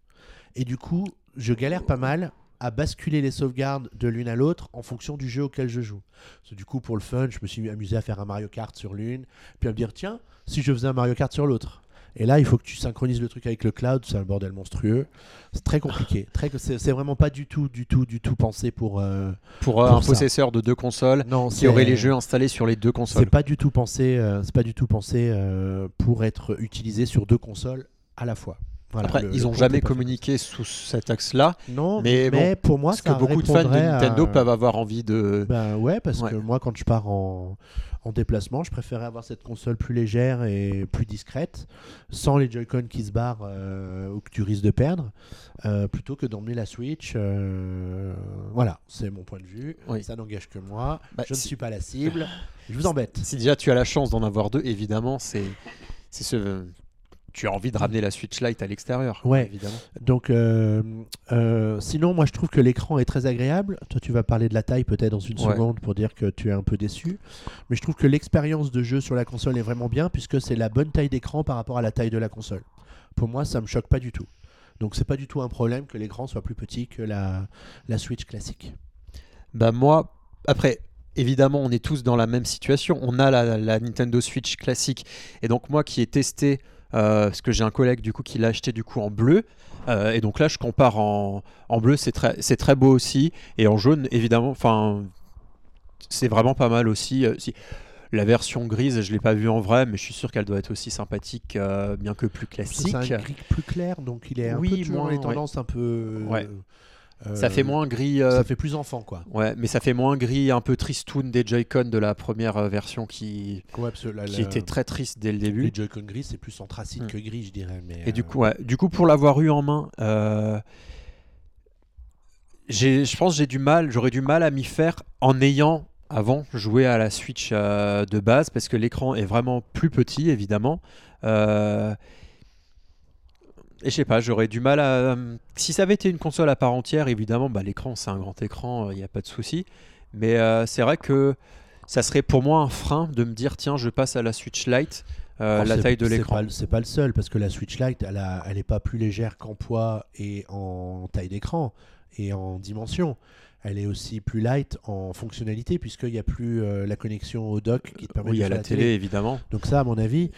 Et du coup, je galère pas mal à basculer les sauvegardes de l'une à l'autre en fonction du jeu auquel je joue. Parce que du coup, pour le fun, je me suis amusé à faire un Mario Kart sur l'une, puis à me dire tiens, si je faisais un Mario Kart sur l'autre. Et là, il faut que tu synchronises le truc avec le cloud, c'est un bordel monstrueux. C'est très compliqué. *laughs* Très, c'est c'est vraiment pas du tout, du tout, du tout pensé pour. euh, pour, euh, pour un ça. possesseur de deux consoles Non, qui aurait c'est- les jeux installés sur les deux C'est consoles. pas du tout pensé, euh, c'est pas du tout pensé euh, pour être utilisé sur deux consoles à la fois. Voilà, Après, le- ils le ont compte jamais communiqué sous cet axe-là. Non, mais mais, bon, pour moi, parce ça que beaucoup de fans de à- Nintendo peuvent avoir envie de. Ben ouais, parce Ouais. que moi, quand je pars en, en déplacement, je préférais avoir cette console plus légère et plus discrète, sans les Joy-Con qui se barrent euh, ou que tu risques de perdre, euh, plutôt que d'emmener la Switch. euh, voilà, c'est mon point de vue. Oui. Ça n'engage que moi. Bah, je ne suis pas la cible. Je vous embête. Si déjà tu as la chance d'en avoir deux, évidemment, c'est c'est ce. Tu as envie de ramener la Switch Lite à l'extérieur. Ouais. évidemment. Donc, euh, euh, sinon, moi, je trouve que l'écran est très agréable. Toi, tu vas parler de la taille peut-être dans une Ouais. seconde pour dire que tu es un peu déçu. Mais je trouve que l'expérience de jeu sur la console est vraiment bien puisque c'est la bonne taille d'écran par rapport à la taille de la console. Pour moi, ça me choque pas du tout. Donc, c'est pas du tout un problème que l'écran soit plus petit que la, la Switch classique. Bah moi, après, évidemment, on est tous dans la même situation. On a la, la Nintendo Switch classique, et donc moi qui ai testé, euh, parce que j'ai un collègue du coup qui l'a acheté du coup en bleu, euh, et donc là je compare en, en bleu, c'est très, c'est très beau aussi, et en jaune évidemment, enfin, c'est vraiment pas mal aussi. euh, si. La version grise, je l'ai pas vue en vrai, mais je suis sûr qu'elle doit être aussi sympathique, euh, bien que plus classique. C'est un gris plus clair, donc il est un Oui, peu toujours moins, les ouais. tendances un peu. Ouais. Euh, Ça fait moins gris. euh, Ça fait plus enfant, quoi. Ouais, mais ça fait moins gris, un peu tristoun des Joy-Con de la première euh, version qui, Ouais, parce que la- qui la- était très triste dès le début. Les Joy-Con gris, c'est plus anthracite Mm. que gris, je dirais. Mais, Et du euh, coup, ouais, du coup, pour l'avoir eu en main, euh, j'ai, je pense que j'ai du mal, j'aurais du mal à m'y faire en ayant avant joué à la Switch euh, de base parce que l'écran est vraiment plus petit, évidemment. Euh, et je sais pas, j'aurais du mal à. Si ça avait été une console à part entière, évidemment, bah, l'écran c'est un grand écran, il n'y a pas de souci. Mais euh, c'est vrai que ça serait pour moi un frein de me dire tiens, je passe à la Switch Lite, euh, la taille de c'est l'écran. pas C'est pas, le seul, parce que la Switch Lite, elle, a- elle est pas plus légère qu'en poids et en taille d'écran et en dimension. Elle est aussi plus light en fonctionnalité, puisqu'il n'y a plus euh, la connexion au dock qui te permet Oui, de à faire la télé, évidemment. Donc ça, à mon avis,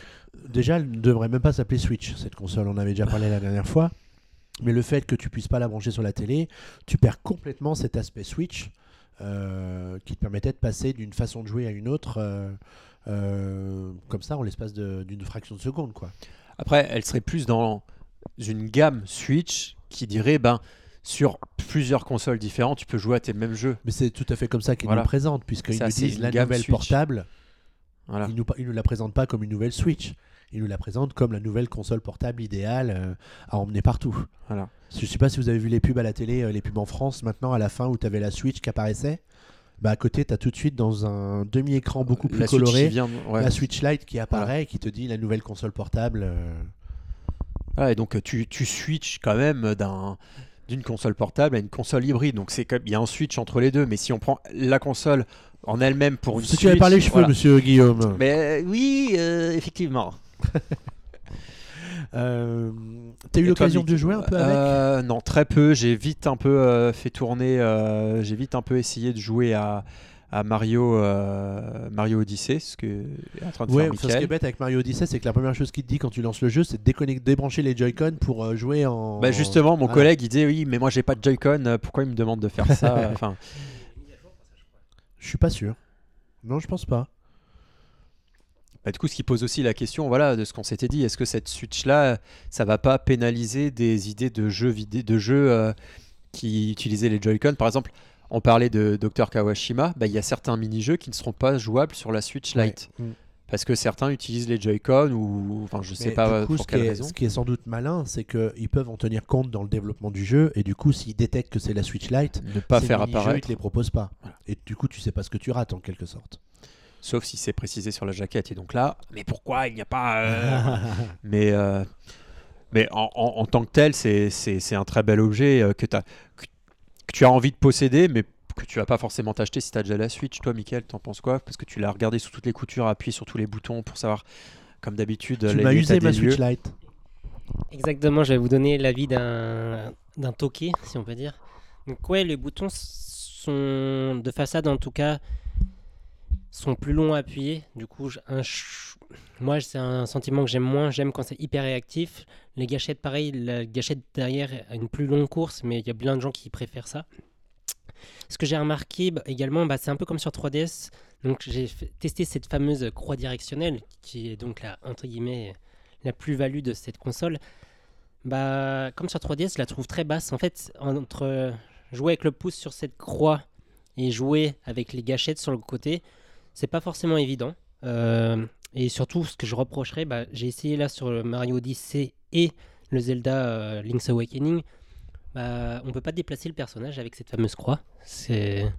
déjà, elle ne devrait même pas s'appeler Switch, cette console. On avait déjà parlé la dernière fois. Mais le fait que tu puisses pas la brancher sur la télé, tu perds complètement cet aspect Switch euh, qui te permettait de passer d'une façon de jouer à une autre, euh, euh, comme ça, en l'espace d'une fraction de seconde. Quoi. Après, elle serait plus dans une gamme Switch qui dirait ben sur plusieurs consoles différentes, tu peux jouer à tes mêmes jeux. Mais c'est tout à fait comme ça qu'ils Voilà. nous présentent, puisqu'ils nous disent la nouvelle Switch. portable. Voilà. Ils ne nous, la présentent pas comme une nouvelle Switch. Ils nous la présentent comme la nouvelle console portable idéale euh, à emmener partout. Voilà. Je sais pas si vous avez vu les pubs à la télé, euh, les pubs en France maintenant, à la fin où tu avais la Switch qui apparaissait. Bah, à côté, tu as tout de suite dans un demi-écran beaucoup plus la Switch qui coloré vient, ouais. la Switch Lite qui apparaît et qui te dit la nouvelle console portable. euh, Voilà, et donc euh, tu, tu switches quand même d'un d'une console portable à une console hybride. Donc c'est comme il y a un switch entre les deux. Mais si on prend la console en elle-même pour une Si tu avais parlé les cheveux, voilà. monsieur Guillaume. Mais euh, oui, euh, effectivement. *laughs* Euh, T'as eu l'occasion de jouer un peu avec? Euh, Non, très peu. J'ai vite un peu euh, fait tourner. J'ai vite un peu essayé de jouer à, à Mario, euh, Mario Odyssey, ce que est en train de Ouais, faire enfin, ce qui est bête avec Mario Odyssey, c'est que la première chose qu'il te dit quand tu lances le jeu, c'est de débrancher les Joy-Con pour euh, jouer en. Bah justement, mon collègue il disait oui, mais moi j'ai pas de Joy-Con. euh, Pourquoi il me demande de faire ça *laughs* Enfin, Je suis pas sûr. Non, je pense pas. bah, du coup, ce qui pose aussi la question, voilà, de ce qu'on s'était dit, est-ce que cette Switch là, ça va pas pénaliser des idées de jeux vidéo, de jeux euh, qui utilisaient les Joy-Con? Par exemple, on parlait de Dr Kawashima, bah, il y a certains mini-jeux qui ne seront pas jouables sur la Switch Lite. Ouais. Mm. parce que certains utilisent les Joy-Con ou enfin je sais Mais pas du coup, pour ce qui, quelle est, raison. ce qui est sans doute malin, c'est qu'ils peuvent en tenir compte dans le développement du jeu, et du coup, s'ils détectent que c'est la Switch Lite, Ne pas faire mini-jeux, ils apparaître, te les proposent pas. Voilà. Et du coup, tu sais pas ce que tu rates en quelque sorte. sauf si c'est précisé sur la jaquette. Et donc là, mais pourquoi il n'y a pas euh, *laughs* Mais, euh, mais en, en- en tant que tel, c'est- un très bel objet euh, que, t'as- que, que tu as envie de posséder, mais que tu vas pas forcément t'acheter si tu as déjà la Switch. Toi, Mickaël, t'en penses quoi? Parce que tu l'as regardé sous toutes les coutures, appuyé sur tous les boutons pour savoir, comme d'habitude, tu les- m'as usé ma. Switch Lite. Exactement, je vais vous donner l'avis d'un d'un toqué, si on peut dire. Donc ouais, les boutons sont de façade en tout cas sont plus longs à appuyer. Du coup, moi c'est un sentiment que j'aime moins. J'aime quand c'est hyper réactif. Les gâchettes, pareil, la gâchette derrière a une plus longue course, mais il y a plein de gens qui préfèrent ça. Ce que j'ai remarqué bah, également, bah, c'est un peu comme sur 3DS. Donc j'ai testé cette fameuse croix directionnelle, qui est donc la entre guillemets la plus-value de cette console. Bah, comme sur 3DS, je la trouve très basse. En fait, entre jouer avec le pouce sur cette croix et jouer avec les gâchettes sur le côté, c'est pas forcément évident. Euh, et surtout, ce que je reprocherais, bah, j'ai essayé là sur le Mario Odyssey et le Zelda euh, Link's Awakening. Bah, on peut pas déplacer le personnage avec cette fameuse croix. C'est.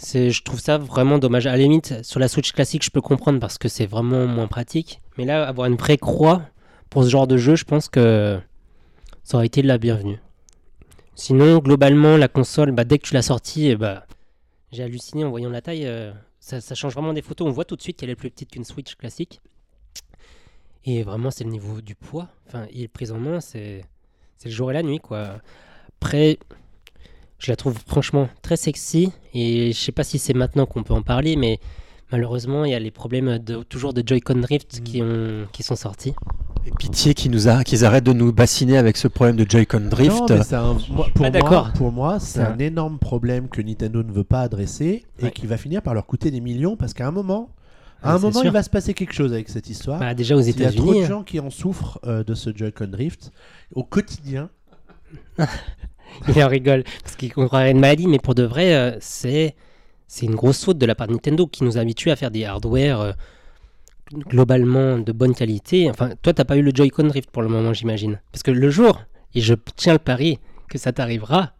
Je trouve ça vraiment dommage. À la limite, sur la Switch classique, je peux comprendre parce que c'est vraiment moins pratique. Mais là, avoir une vraie croix pour ce genre de jeu, je pense que ça aurait été la bienvenue. Sinon, globalement, la console, bah, dès que tu l'as sortie, eh bah, j'ai halluciné en voyant la taille. euh, ça, ça change vraiment des photos. On voit tout de suite qu'elle est plus petite qu'une Switch classique. Et vraiment, c'est le niveau du poids. Enfin, il est pris en main, c'est c'est le jour et la nuit, quoi. Après, je la trouve franchement très sexy. Et je sais pas si c'est maintenant qu'on peut en parler, mais malheureusement, il y a les problèmes de, toujours de Joy-Con Drift qui, ont, qui sont sortis. Et pitié qu'ils nous a, qu'ils arrêtent de nous bassiner avec ce problème de Joy-Con Drift. Non, mais c'est un- moi- pour, moi, d'accord. pour moi, c'est Ouais. un énorme problème que Nintendo ne veut pas adresser et Ouais. qui va finir par leur coûter des millions parce qu'à un moment, à Ouais, un c'est moment, sûr. il va se passer quelque chose avec cette histoire. Bah, déjà aux Il y a trop de États-Unis. gens qui en souffrent euh, de ce Joy-Con Drift au quotidien. *laughs* Il en rigole parce qu'il croirait une maladie, mais pour de vrai, euh, c'est c'est une grosse faute de la part de Nintendo qui nous a habitués à faire des hardware euh, globalement de bonne qualité. Enfin, toi, t'as pas eu le Joy-Con Drift pour le moment, j'imagine. Parce que le jour, et je tiens le pari que ça t'arrivera,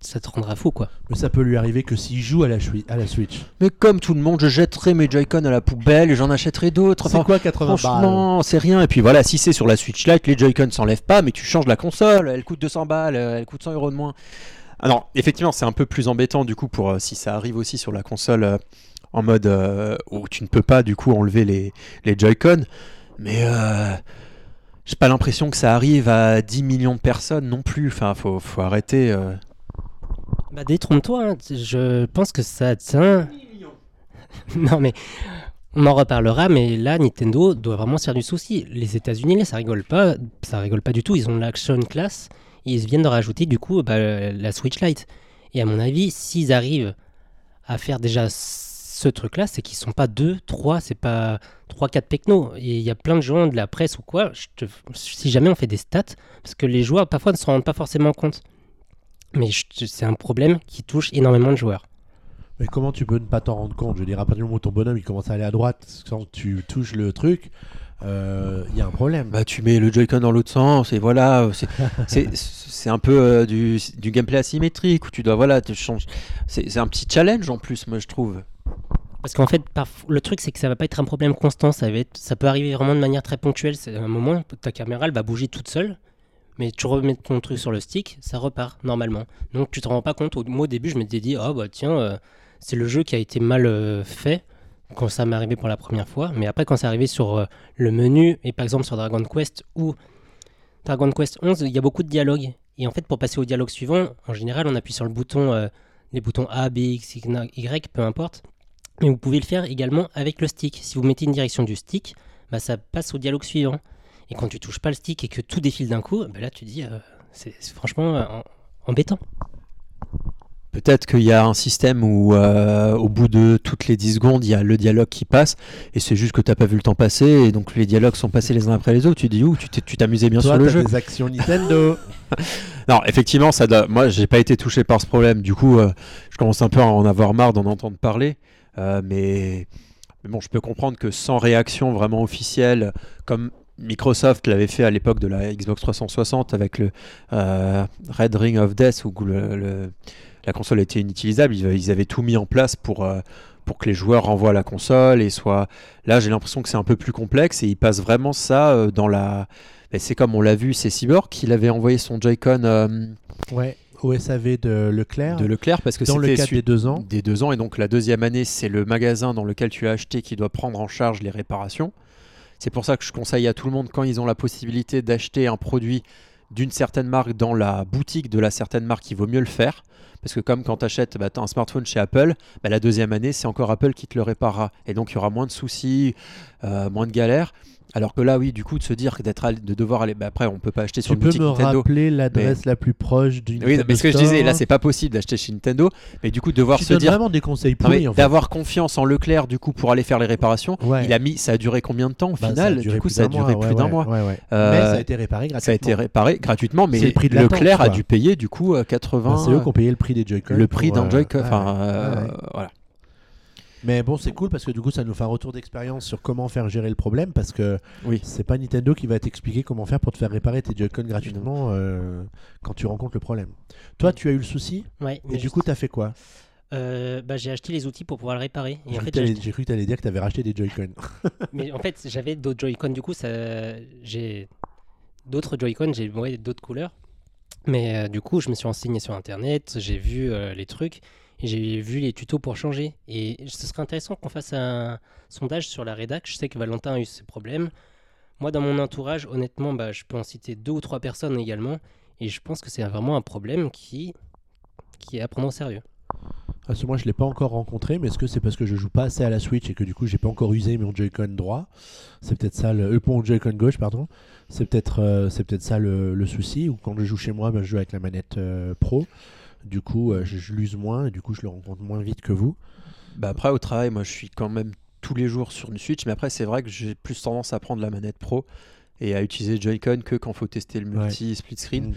ça te rendra fou, quoi. Mais ça peut lui arriver que s'il joue à la, Swi- à la Switch. Mais comme tout le monde, je jetterai mes Joy-Con à la poubelle et j'en achèterai d'autres. C'est Enfin, quoi 80 balles Franchement, c'est rien. Et puis voilà, si c'est sur la Switch Lite, les Joy-Con s'enlèvent pas, mais tu changes la console, elle coûte 200 balles, euh, elle coûte 100 euros de moins. Alors, effectivement, c'est un peu plus embêtant du coup pour euh, si ça arrive aussi sur la console euh, en mode euh, où tu ne peux pas du coup enlever les, les Joy-Con. Mais euh, j'ai pas l'impression que ça arrive à 10 millions de personnes non plus. Enfin, faut, faut arrêter. euh. Bah, détrompe-toi, hein. je pense que ça tient. *laughs* non, mais on en reparlera, mais là, Nintendo doit vraiment se faire du souci. Les États-Unis, là, ça rigole pas, ça rigole pas du tout. Ils ont l'Action Class et ils viennent de rajouter du coup bah, la Switch Lite. Et à mon avis, s'ils arrivent à faire déjà ce truc-là, c'est qu'ils sont pas deux, trois, c'est pas trois, quatre technos. Et il y a plein de gens de la presse ou quoi. je te- Si jamais on fait des stats, parce que les joueurs parfois ne se rendent pas forcément compte. Mais je c'est un problème qui touche énormément de joueurs. Mais comment tu peux ne pas t'en rendre compte? Je veux dire, à partir du moment où ton bonhomme il commence à aller à droite, quand tu touches le truc, euh, il y a un problème. Bah, tu mets le Joy-Con dans l'autre sens et voilà, c'est- *laughs* un peu euh, du, du gameplay asymétrique où tu dois voilà, te changes. C'est c'est un petit challenge en plus, moi je trouve. Parce qu'en fait, le truc, c'est que ça va pas être un problème constant. Ça, va ça peut arriver vraiment de manière très ponctuelle. C'est un moment, ta caméra, elle va bouger toute seule. Mais tu remets ton truc sur le stick, ça repart normalement. Donc tu te rends pas compte. Moi, au début, je m'étais dit, oh bah tiens, euh, c'est le jeu qui a été mal euh, fait quand ça m'est arrivé pour la première fois. Mais après, quand c'est arrivé sur euh, le menu, et par exemple sur Dragon Quest ou Dragon Quest 11, il y a beaucoup de dialogues. Et en fait, pour passer au dialogue suivant, en général, on appuie sur le bouton, les boutons A, B, X, Y, peu importe. Mais vous pouvez le faire également avec le stick. Si vous mettez une direction du stick, bah, ça passe au dialogue suivant. Et quand tu touches pas le stick et que tout défile d'un coup, bah, là tu dis, euh, c'est franchement euh, embêtant. Peut-être qu'il y a un système où euh, au bout de toutes les 10 secondes, il y a le dialogue qui passe et c'est juste que t'as pas vu le temps passer et donc les dialogues sont passés les uns après les autres. Tu dis où tu t'amusais bien Toi, sur le jeu. des actions Nintendo. *laughs* Non, effectivement, ça doit- moi, j'ai pas été touché par ce problème. Du coup, euh, je commence un peu à en avoir marre d'en entendre parler. Euh, mais bon, je peux comprendre que sans réaction vraiment officielle, comme Microsoft l'avait fait à l'époque de la Xbox 360 avec le euh, Red Ring of Death où la console était inutilisable, ils, avaient tout mis en place pour, euh, pour que les joueurs renvoient la console et soient... Là, j'ai l'impression que c'est un peu plus complexe et ils passent vraiment ça dans la... C'est comme on l'a vu, c'est Cyborg qui avait envoyé son Joy-Con Ouais, au SAV de Leclerc. de Leclerc parce que dans le cadre des deux ans. des deux ans. Et donc la deuxième année, c'est le magasin dans lequel tu as acheté qui doit prendre en charge les réparations. C'est pour ça que je conseille à tout le monde, quand ils ont la possibilité d'acheter un produit d'une certaine marque dans la boutique de la certaine marque, il vaut mieux le faire. Parce que comme quand tu achètes un smartphone chez Apple, bah, la deuxième année, c'est encore Apple qui te le réparera. Et donc il y aura moins de soucis, euh, moins de galères. Alors que là, oui, du coup, de se dire que d'être de devoir aller. bah, après, on peut pas acheter sur Tu une peux boutique me Nintendo. rappeler l'adresse la plus proche du Oui, Nintendo mais ce que je disais, là, c'est pas possible d'acheter chez Nintendo. Mais du coup, de devoir Tu se dire vraiment des conseils d'avoir confiance en Leclerc du coup pour aller faire les réparations. Ouais. Il a mis, ça a duré combien de temps au Bah, final? Du coup, ça a duré plus d'un mois. ouais, ouais. Euh, Mais ça a été réparé gratuitement. Ça a été réparé gratuitement, mais le prix de Leclerc a dû payer du coup euh, 80. Bah, c'est eux qui ont payé le prix des Joy-Con. le prix d'un euh, Joy-Con. Enfin, euh, voilà. Mais bon, c'est cool parce que du coup, ça nous fait un retour d'expérience sur comment faire gérer le problème parce que Oui. c'est pas Nintendo qui va t'expliquer comment faire pour te faire réparer tes Joy-Con gratuitement euh, quand tu rencontres le problème. Toi, tu as eu le souci Ouais, et mais du juste- coup, tu as fait quoi? Euh, bah, j'ai acheté les outils pour pouvoir le réparer. Et J'ai cru que cru tu allais dire que tu avais racheté des Joy-Con. *laughs* Mais en fait, j'avais d'autres Joy-Con, du coup, ça... j'ai d'autres Joy-Con, j'ai ouais, d'autres couleurs. Mais euh, du coup, je me suis renseigné sur Internet, j'ai vu euh, les trucs, j'ai vu les tutos pour changer. Et ce serait intéressant qu'on fasse un sondage sur la rédac. Je sais que Valentin a eu ces problèmes. Moi, dans mon entourage, honnêtement, bah, je peux en citer deux ou trois personnes également. Et je pense que c'est vraiment un problème qui, est à prendre au sérieux. Que moi, je l'ai pas encore rencontré, mais est-ce que c'est parce que je joue pas assez à la Switch et que du coup, j'ai pas encore usé mon Joy-Con droit? C'est peut-être ça, le, euh, Joy-Con gauche, pardon. C'est peut-être, euh, peut-être ça le, souci. Ou quand je joue chez moi, ben, je joue avec la manette euh, Pro. Du coup, euh, je, je l'use moins et du coup, je le rencontre moins vite que vous. Bah après, au travail, moi je suis quand même tous les jours sur une Switch, mais après, c'est vrai que j'ai plus tendance à prendre la manette pro et à utiliser Joy-Con que quand faut tester le Ouais. multi split screen. Mm.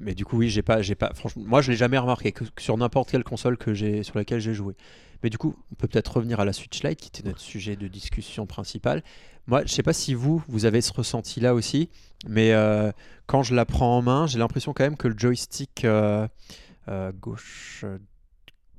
Mais du coup, oui, j'ai pas, j'ai pas. Franchement, moi, je l'ai jamais remarqué que, sur n'importe quelle console que j'ai, sur laquelle j'ai joué. Mais du coup, on peut peut-être revenir à la Switch Lite, qui était notre sujet de discussion principal. Moi, je sais pas si vous, vous avez ce ressenti-là aussi, mais euh, quand je la prends en main, j'ai l'impression quand même que le joystick euh, euh, gauche,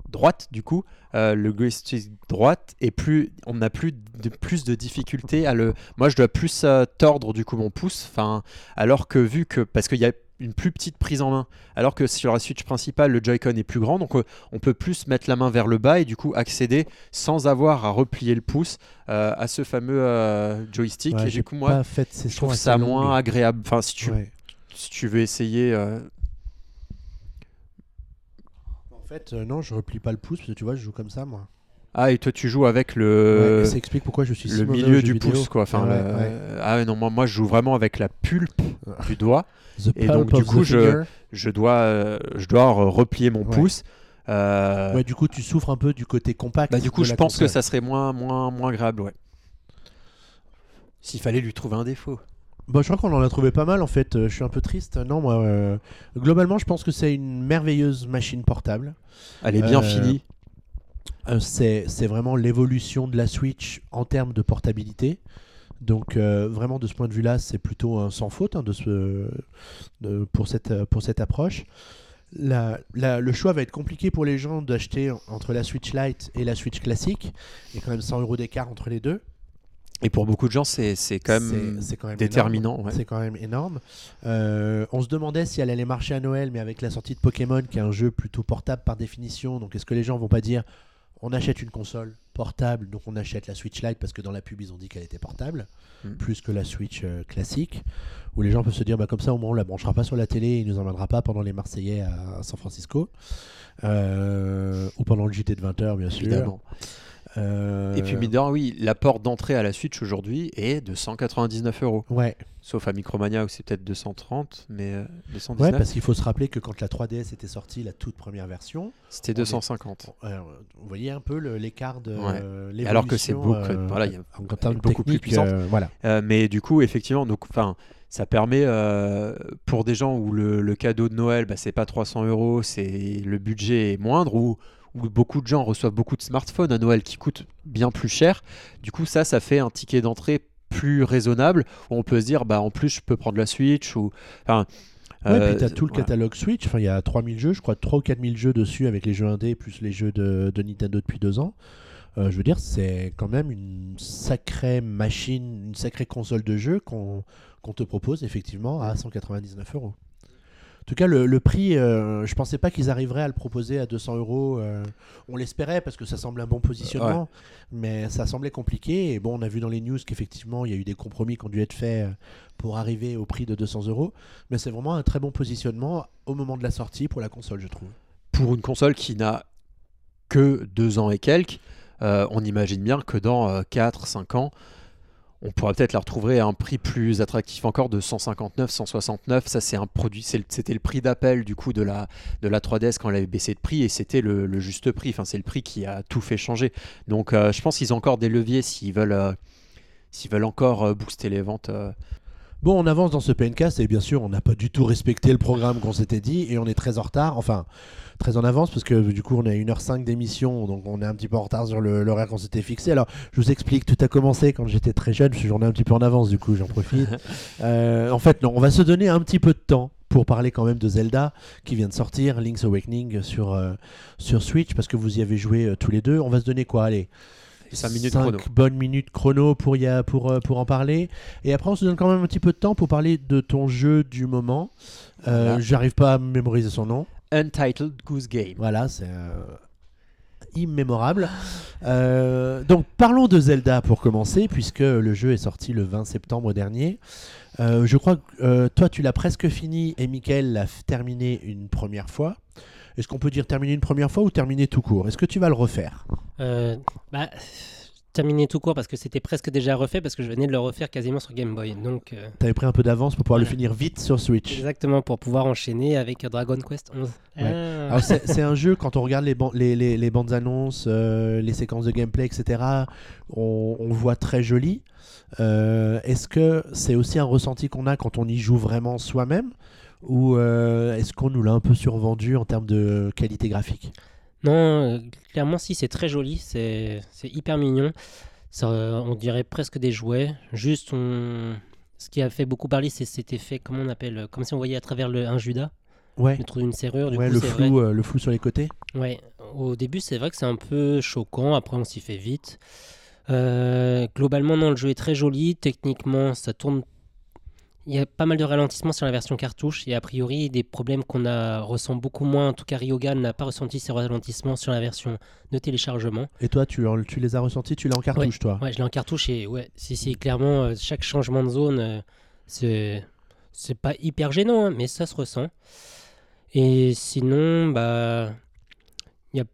droite, du coup, le joystick droite est plus, on a plus de plus de difficultés à le. Moi, je dois plus tordre du coup mon pouce, enfin, alors que vu que parce qu'il y a une plus petite prise en main, alors que sur la Switch principale, le Joy-Con est plus grand, donc euh, on peut plus mettre la main vers le bas et du coup accéder sans avoir à replier le pouce euh, à ce fameux euh, joystick. Ouais, et j'ai du coup, moi, fait je trouve ça longue. moins agréable. Enfin, si tu, Ouais. si tu veux essayer. euh, En fait, euh, non, je replie pas le pouce parce que tu vois, je joue comme ça, moi. Ah, et toi, tu joues avec Ouais, le. ça explique pourquoi je suis le milieu du vidéo. pouce quoi enfin Ouais, le- ouais. ah ouais, non moi, moi je joue vraiment avec la pulpe du doigt The Et donc, du coup, je- je dois euh, je dois re- replier mon Ouais. pouce Euh, Ouais, du coup, tu souffres un peu du côté compact. bah, du coup je pense que ça serait moins moins moins agréable ouais s'il fallait lui trouver un défaut Bon, je crois qu'on en a trouvé pas mal en fait. Euh, Je suis un peu triste. Non, moi, euh, globalement, je pense que c'est une merveilleuse machine portable. elle est bien Euh, finie c'est c'est vraiment l'évolution de la Switch en termes de portabilité. Donc, euh, vraiment, de ce point de vue-là, c'est plutôt un sans faute hein, de ce, de- pour, cette, euh, pour cette approche. La- la- le choix va être compliqué pour les gens d'acheter entre la Switch Lite et la Switch classique. Il y a quand même 100 euros d'écart entre les deux. et pour beaucoup de gens c'est quand même quand déterminant ouais. C'est quand même énorme. Euh, on se demandait si elle allait marcher à Noël, mais avec la sortie de Pokémon, qui est un jeu plutôt portable par définition, donc est-ce que les gens vont pas dire on achète une console portable, donc on achète la Switch Lite parce que dans la pub ils ont dit qu'elle était portable, Mm. plus que la Switch euh, classique, où les gens peuvent se dire bah, comme ça au moins on la branchera pas sur la télé, et il nous emmènera pas pendant les Marseillais à, à San Francisco, Euh, ou pendant le JT de 20h bien sûr. évidemment Euh, et puis rien, oui la porte d'entrée à la Switch aujourd'hui est de 199 euros Ouais, sauf à Micromania où c'est peut-être 230 mais euh, 219 ouais parce qu'il faut se rappeler que quand la 3DS était sortie, la toute première version, c'était on est- 250 Alors, vous voyez un peu l'écart de Ouais. alors que c'est beaucoup- euh, voilà, il y a- en termes beaucoup plus puissante. voilà. Mais du coup, effectivement, donc, enfin, ça permet euh, pour des gens où le, le cadeau de Noël, bah, c'est pas 300 euros, c'est le budget est moindre, ou, où beaucoup de gens reçoivent beaucoup de smartphones à Noël qui coûtent bien plus cher. Du coup, ça, ça fait un ticket d'entrée plus raisonnable où on peut se dire, bah en plus, je peux prendre la Switch ou. Enfin, Ouais, euh, puis t'as tout le catalogue Switch. Enfin, il y a 3000 jeux, je crois 3 ou 4000 jeux dessus avec les jeux indés plus les jeux de, de Nintendo depuis deux ans. Euh, je veux dire, c'est quand même une sacrée machine, une sacrée console de jeu qu'on qu'on te propose effectivement à 199 euros. En tout cas, le, le prix, euh, je pensais pas qu'ils arriveraient à le proposer à 200 euros. euh, on l'espérait parce que ça semble un bon positionnement, mais ça semblait compliqué. Et bon, on a vu dans les news qu'effectivement, il y a eu des compromis qui ont dû être faits euh, pour arriver au prix de 200 euros. Mais c'est vraiment un très bon positionnement au moment de la sortie pour la console, je trouve. pour une console qui n'a que deux ans et quelques, euh, on imagine bien que dans 4-5 ans, on pourra peut-être la retrouver à un prix plus attractif encore de 159, 169. Ça, c'est un produit, c'était le prix d'appel du coup de la, de la 3DS quand elle avait baissé de prix et c'était le, juste prix. Enfin, c'est le prix qui a tout fait changer. Donc, euh, je pense qu'ils ont encore des leviers s'ils veulent, euh, s'ils veulent encore euh, booster les ventes. Bon, on avance dans ce PNcast et bien sûr, on n'a pas du tout respecté le programme qu'on s'était dit et on est très en retard, enfin très en avance parce que du coup, on a 1h05 d'émission, donc on est un petit peu en retard sur le- l'horaire qu'on s'était fixé. Alors, je vous explique, tout a commencé quand j'étais très jeune, parce que j'en ai un petit peu en avance, du coup, j'en profite. *laughs* Euh, en fait, non, on va se donner un petit peu de temps pour parler quand même de Zelda qui vient de sortir, Link's Awakening sur, euh, sur Switch, parce que vous y avez joué euh, tous les deux. On va se donner quoi? Allez 5 minutes cinq chrono. bonnes minutes chrono pour, y a, pour, euh, pour en parler. Et après, on se donne quand même un petit peu de temps pour parler de ton jeu du moment. Euh, Voilà. J'arrive pas à mémoriser son nom. Untitled Goose Game. Voilà, c'est euh, immémorable. Euh, donc, parlons de Zelda pour commencer, puisque le jeu est sorti le 20 septembre dernier. Je crois que toi, tu l'as presque fini et Mickaël l'a terminé une première fois. Est-ce qu'on peut dire terminer une première fois ou terminer tout court? Est-ce que tu vas le refaire? Euh, bah, terminer tout court parce que c'était presque déjà refait parce que je venais de le refaire quasiment sur Game Boy. Donc, euh, Tu avais pris un peu d'avance pour pouvoir le finir vite sur Switch. exactement pour pouvoir enchaîner avec Dragon Quest 11. Ouais. Ah. C'est un jeu, quand on regarde les, ban- les, les- les bandes annonces, euh, les séquences de gameplay, etc., on, on le voit très joli. Euh, Est-ce que c'est aussi un ressenti qu'on a quand on y joue vraiment soi-même? Ou euh, est-ce qu'on nous l'a un peu survendu en termes de qualité graphique? Non, clairement, si, c'est très joli, c'est hyper mignon. Ça, on dirait presque des jouets. Juste, on... ce qui a fait beaucoup parler, c'est cet effet, comment on appelle Comme si on voyait à travers le, un Judas, Ouais, le trou d'une serrure. Du ouais coup, le, flou, euh, le flou sur les côtés. Ouais, au début, c'est vrai que c'est un peu choquant. Après, on s'y fait vite. Euh, globalement, non, le jeu est très joli. Techniquement, ça tourne. Il y a pas mal de ralentissements sur la version cartouche et a priori des problèmes qu'on a ressent beaucoup moins. En tout cas, Ryoga n'a pas ressenti ces ralentissements sur la version de téléchargement. Et toi, tu, les as ressentis Tu l'as en cartouche, toi? Ouais, je l'ai en cartouche et ouais, si si clairement euh, chaque changement de zone, euh, c'est c'est pas hyper gênant, hein, mais ça se ressent. Et sinon, bah, y a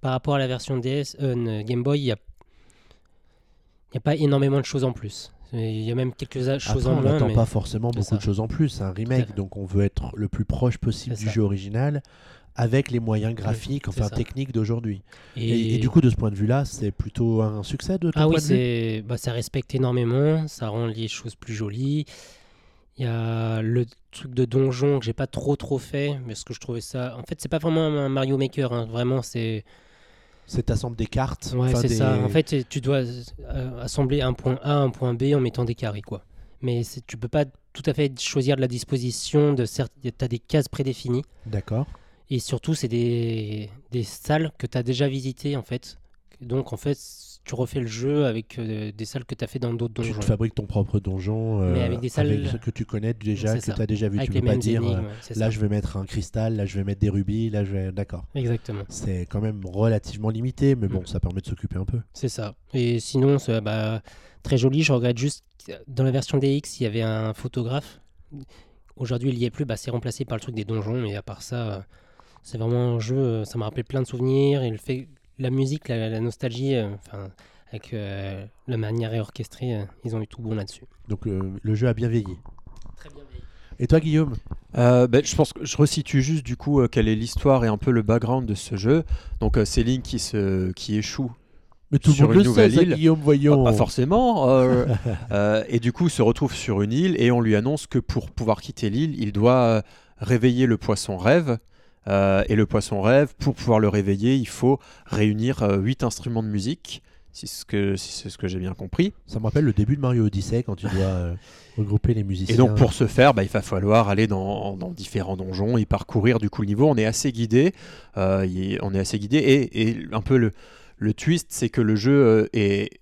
par rapport à la version DS, euh, Game Boy, il y a y a pas énormément de choses en plus. Il y a même quelques choses Après, en on moins. n'attend mais- pas forcément beaucoup ça. de choses en plus. C'est un remake, donc on veut être le plus proche possible du jeu original avec les moyens graphiques, enfin techniques d'aujourd'hui. Et, et du coup, de ce point de vue-là, c'est plutôt un succès de ton Ah oui, c'est, bah, ça respecte énormément, ça rend les choses plus jolies. Il y a le truc de donjon que j'ai pas trop trop fait, parce que je trouvais ça. En fait, c'est pas vraiment un Mario Maker, hein, vraiment, c'est. C'est t'assembles des cartes. Ouais, c'est des- ça. En fait, tu dois euh, assembler un point A, un point B en mettant des carrés, quoi. Mais tu peux pas tout à fait choisir de la disposition de certes. T'as des cases prédéfinies, D'accord. et surtout, c'est des, des salles que tu as déjà visitées, en fait. Donc, en fait, tu refais le jeu avec euh, des salles que tu as fait dans d'autres Tu donjons. te fabriques ton propre donjon euh, Mais avec des salles- avec que tu connais déjà, que tu as déjà vu. avec tu peux pas dire, énigmes, euh, là je vais mettre un cristal, là je vais mettre des rubis, là je vais... D'accord. Exactement, C'est quand même relativement limité, mais bon, Mm. ça permet de s'occuper un peu. c'est ça. Et sinon, c'est bah, très joli. Je regrette juste que dans la version DX, il y avait un photographe. Aujourd'hui, il y est plus. Bah, c'est remplacé par le truc des donjons. Mais à part ça, c'est vraiment un jeu. Ça m'a rappelé plein de souvenirs. Et le fait, la musique, la, la nostalgie, euh, enfin, avec euh, la manière réorchestrée, euh, ils ont eu tout bon là-dessus. Donc euh, le jeu a bien vieilli. Très bien. Et toi, Guillaume? Euh, ben, je pense que je resitue juste du coup euh, quelle est l'histoire et un peu le background de ce jeu. Donc euh, c'est Link qui, se, qui échoue Mais tout le Sur monde une le nouvelle sait, ça, île. Guillaume, voyons. Ah, pas forcément. euh, *laughs* euh, et du coup, se retrouve sur une île et on lui annonce que pour pouvoir quitter l'île, il doit réveiller le poisson rêve Euh, et le poisson rêve, pour pouvoir le réveiller, il faut réunir euh, huit instruments de musique, si c'est ce que, c'est ce que j'ai bien compris. Ça me rappelle le début de Mario Odyssey quand tu dois euh, regrouper les musiciens. Et donc pour ce faire, bah, il va falloir aller dans, dans différents donjons et parcourir du coup le niveau. On est assez guidé, euh, on est assez guidé et, et un peu le, le twist, c'est que le jeu est,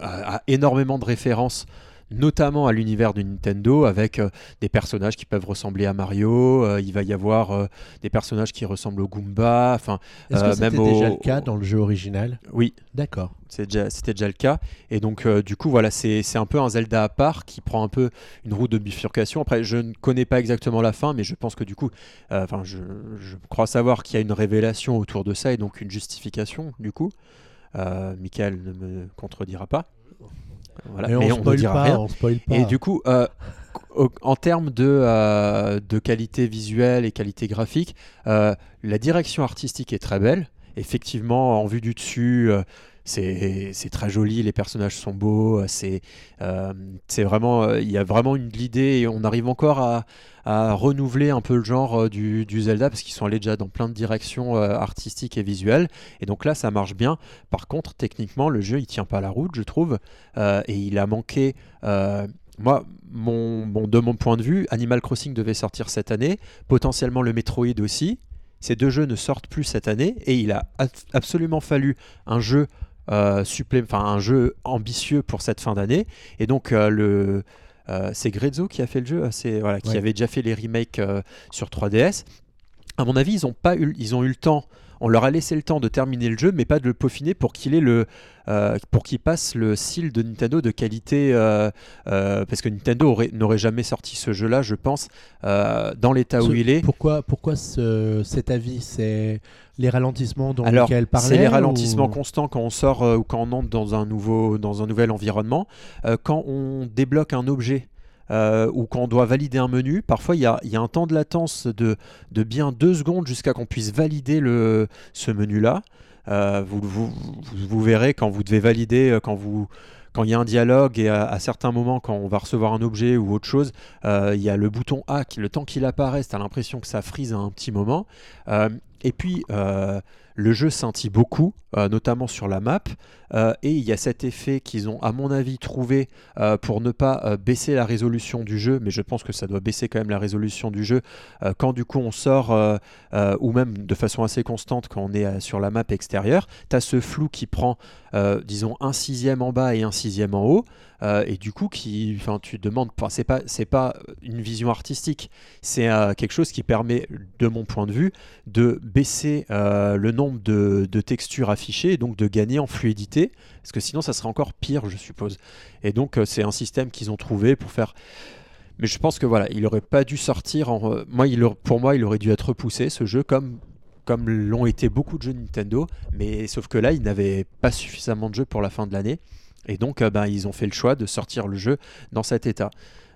a, a énormément de références notamment à l'univers du Nintendo avec euh, des personnages qui peuvent ressembler à Mario, euh, il va y avoir euh, des personnages qui ressemblent au Goomba, enfin Est-ce que c'était même déjà au- le cas dans le jeu original oui, D'accord. c'est déjà- c'était déjà, le cas. Et donc, du coup, voilà, c'est c'est un peu un Zelda à part qui prend un peu une route de bifurcation. Après, je ne connais pas exactement la fin, mais je pense que du coup, enfin, je, je crois savoir qu'il y a une révélation autour de ça et donc une justification, du coup. Euh, Michael ne me contredira pas. Voilà, Mais, mais on, on ne dira pas, rien. on spoil pas. Et du coup, euh, en termes de, euh, de qualité visuelle et qualité graphique, euh, la direction artistique est très belle. Effectivement, en vue du dessus, c'est très joli, les personnages sont beaux, euh, c'est euh, c'est vraiment, euh, il y a vraiment une de l'idée et on arrive encore à, renouveler un peu le genre du, Zelda parce qu'ils sont allés déjà dans plein de directions artistiques et visuelles. Et donc là, ça marche bien. Par contre, techniquement, le jeu, il tient pas la route, je trouve, et il a manqué. moi, de mon point de vue, Animal Crossing devait sortir cette année, potentiellement le Metroid aussi. Ces deux jeux ne sortent plus cette année et il a- absolument fallu un jeu euh, un jeu ambitieux pour cette fin d'année. Et donc euh, le euh, c'est Grezzo qui a fait le jeu, c'est voilà, qui Ouais. avait déjà fait les remakes sur 3DS. À mon avis, ils ont pas eu, ils ont eu le temps. On leur a laissé le temps de terminer le jeu, mais pas de le peaufiner pour qu'il ait le, euh, pour qu'il passe le seal de Nintendo de qualité, euh, euh, parce que Nintendo aurait- n'aurait jamais sorti ce jeu-là, je pense, dans l'état où il est. Pourquoi, pourquoi ce- cet avis? C'est les ralentissements dont Alors, parlait c'est les ralentissements ou- constants quand on sort ou quand on entre dans un, nouveau, dans un nouvel environnement. Quand on débloque un objet euh, ou quand on doit valider un menu, parfois il y a, un temps de latence de, bien deux secondes jusqu'à qu'on puisse valider ce menu-là. Euh, vous, verrez quand vous devez valider, euh, quand il y a un dialogue et à, certains moments quand on va recevoir un objet ou autre chose, euh, il y a le bouton A qui, le temps qu'il apparaisse, tu as l'impression que ça frise à un petit moment. Et puis, le jeu scintille beaucoup, notamment sur la map. Euh, et il y a cet effet qu'ils ont, à mon avis, trouvé euh, pour ne pas euh, baisser la résolution du jeu. Mais je pense que ça doit baisser quand même la résolution du jeu quand du coup on sort, ou même de façon assez constante quand on est sur la map extérieure. Tu as ce flou qui prend, disons, un sixième en bas et un sixième en haut. et du coup, qui, enfin, tu demandes, enfin, c'est pas, c'est pas une vision artistique, c'est quelque chose qui permet, de mon point de vue, de baisser le nombre de textures affichées et donc de gagner en fluidité, parce que sinon ça serait encore pire, je suppose. Et donc euh, c'est un système qu'ils ont trouvé pour faire. Mais je pense que voilà, il aurait pas dû sortir. En... euh, Moi, il aurait- pour moi, il aurait dû être repoussé ce jeu comme comme l'ont été beaucoup de jeux Nintendo, mais sauf que là, ils n'avaient pas suffisamment de jeux pour la fin de l'année, et donc euh, ben, ils ont fait le choix de sortir le jeu dans cet état.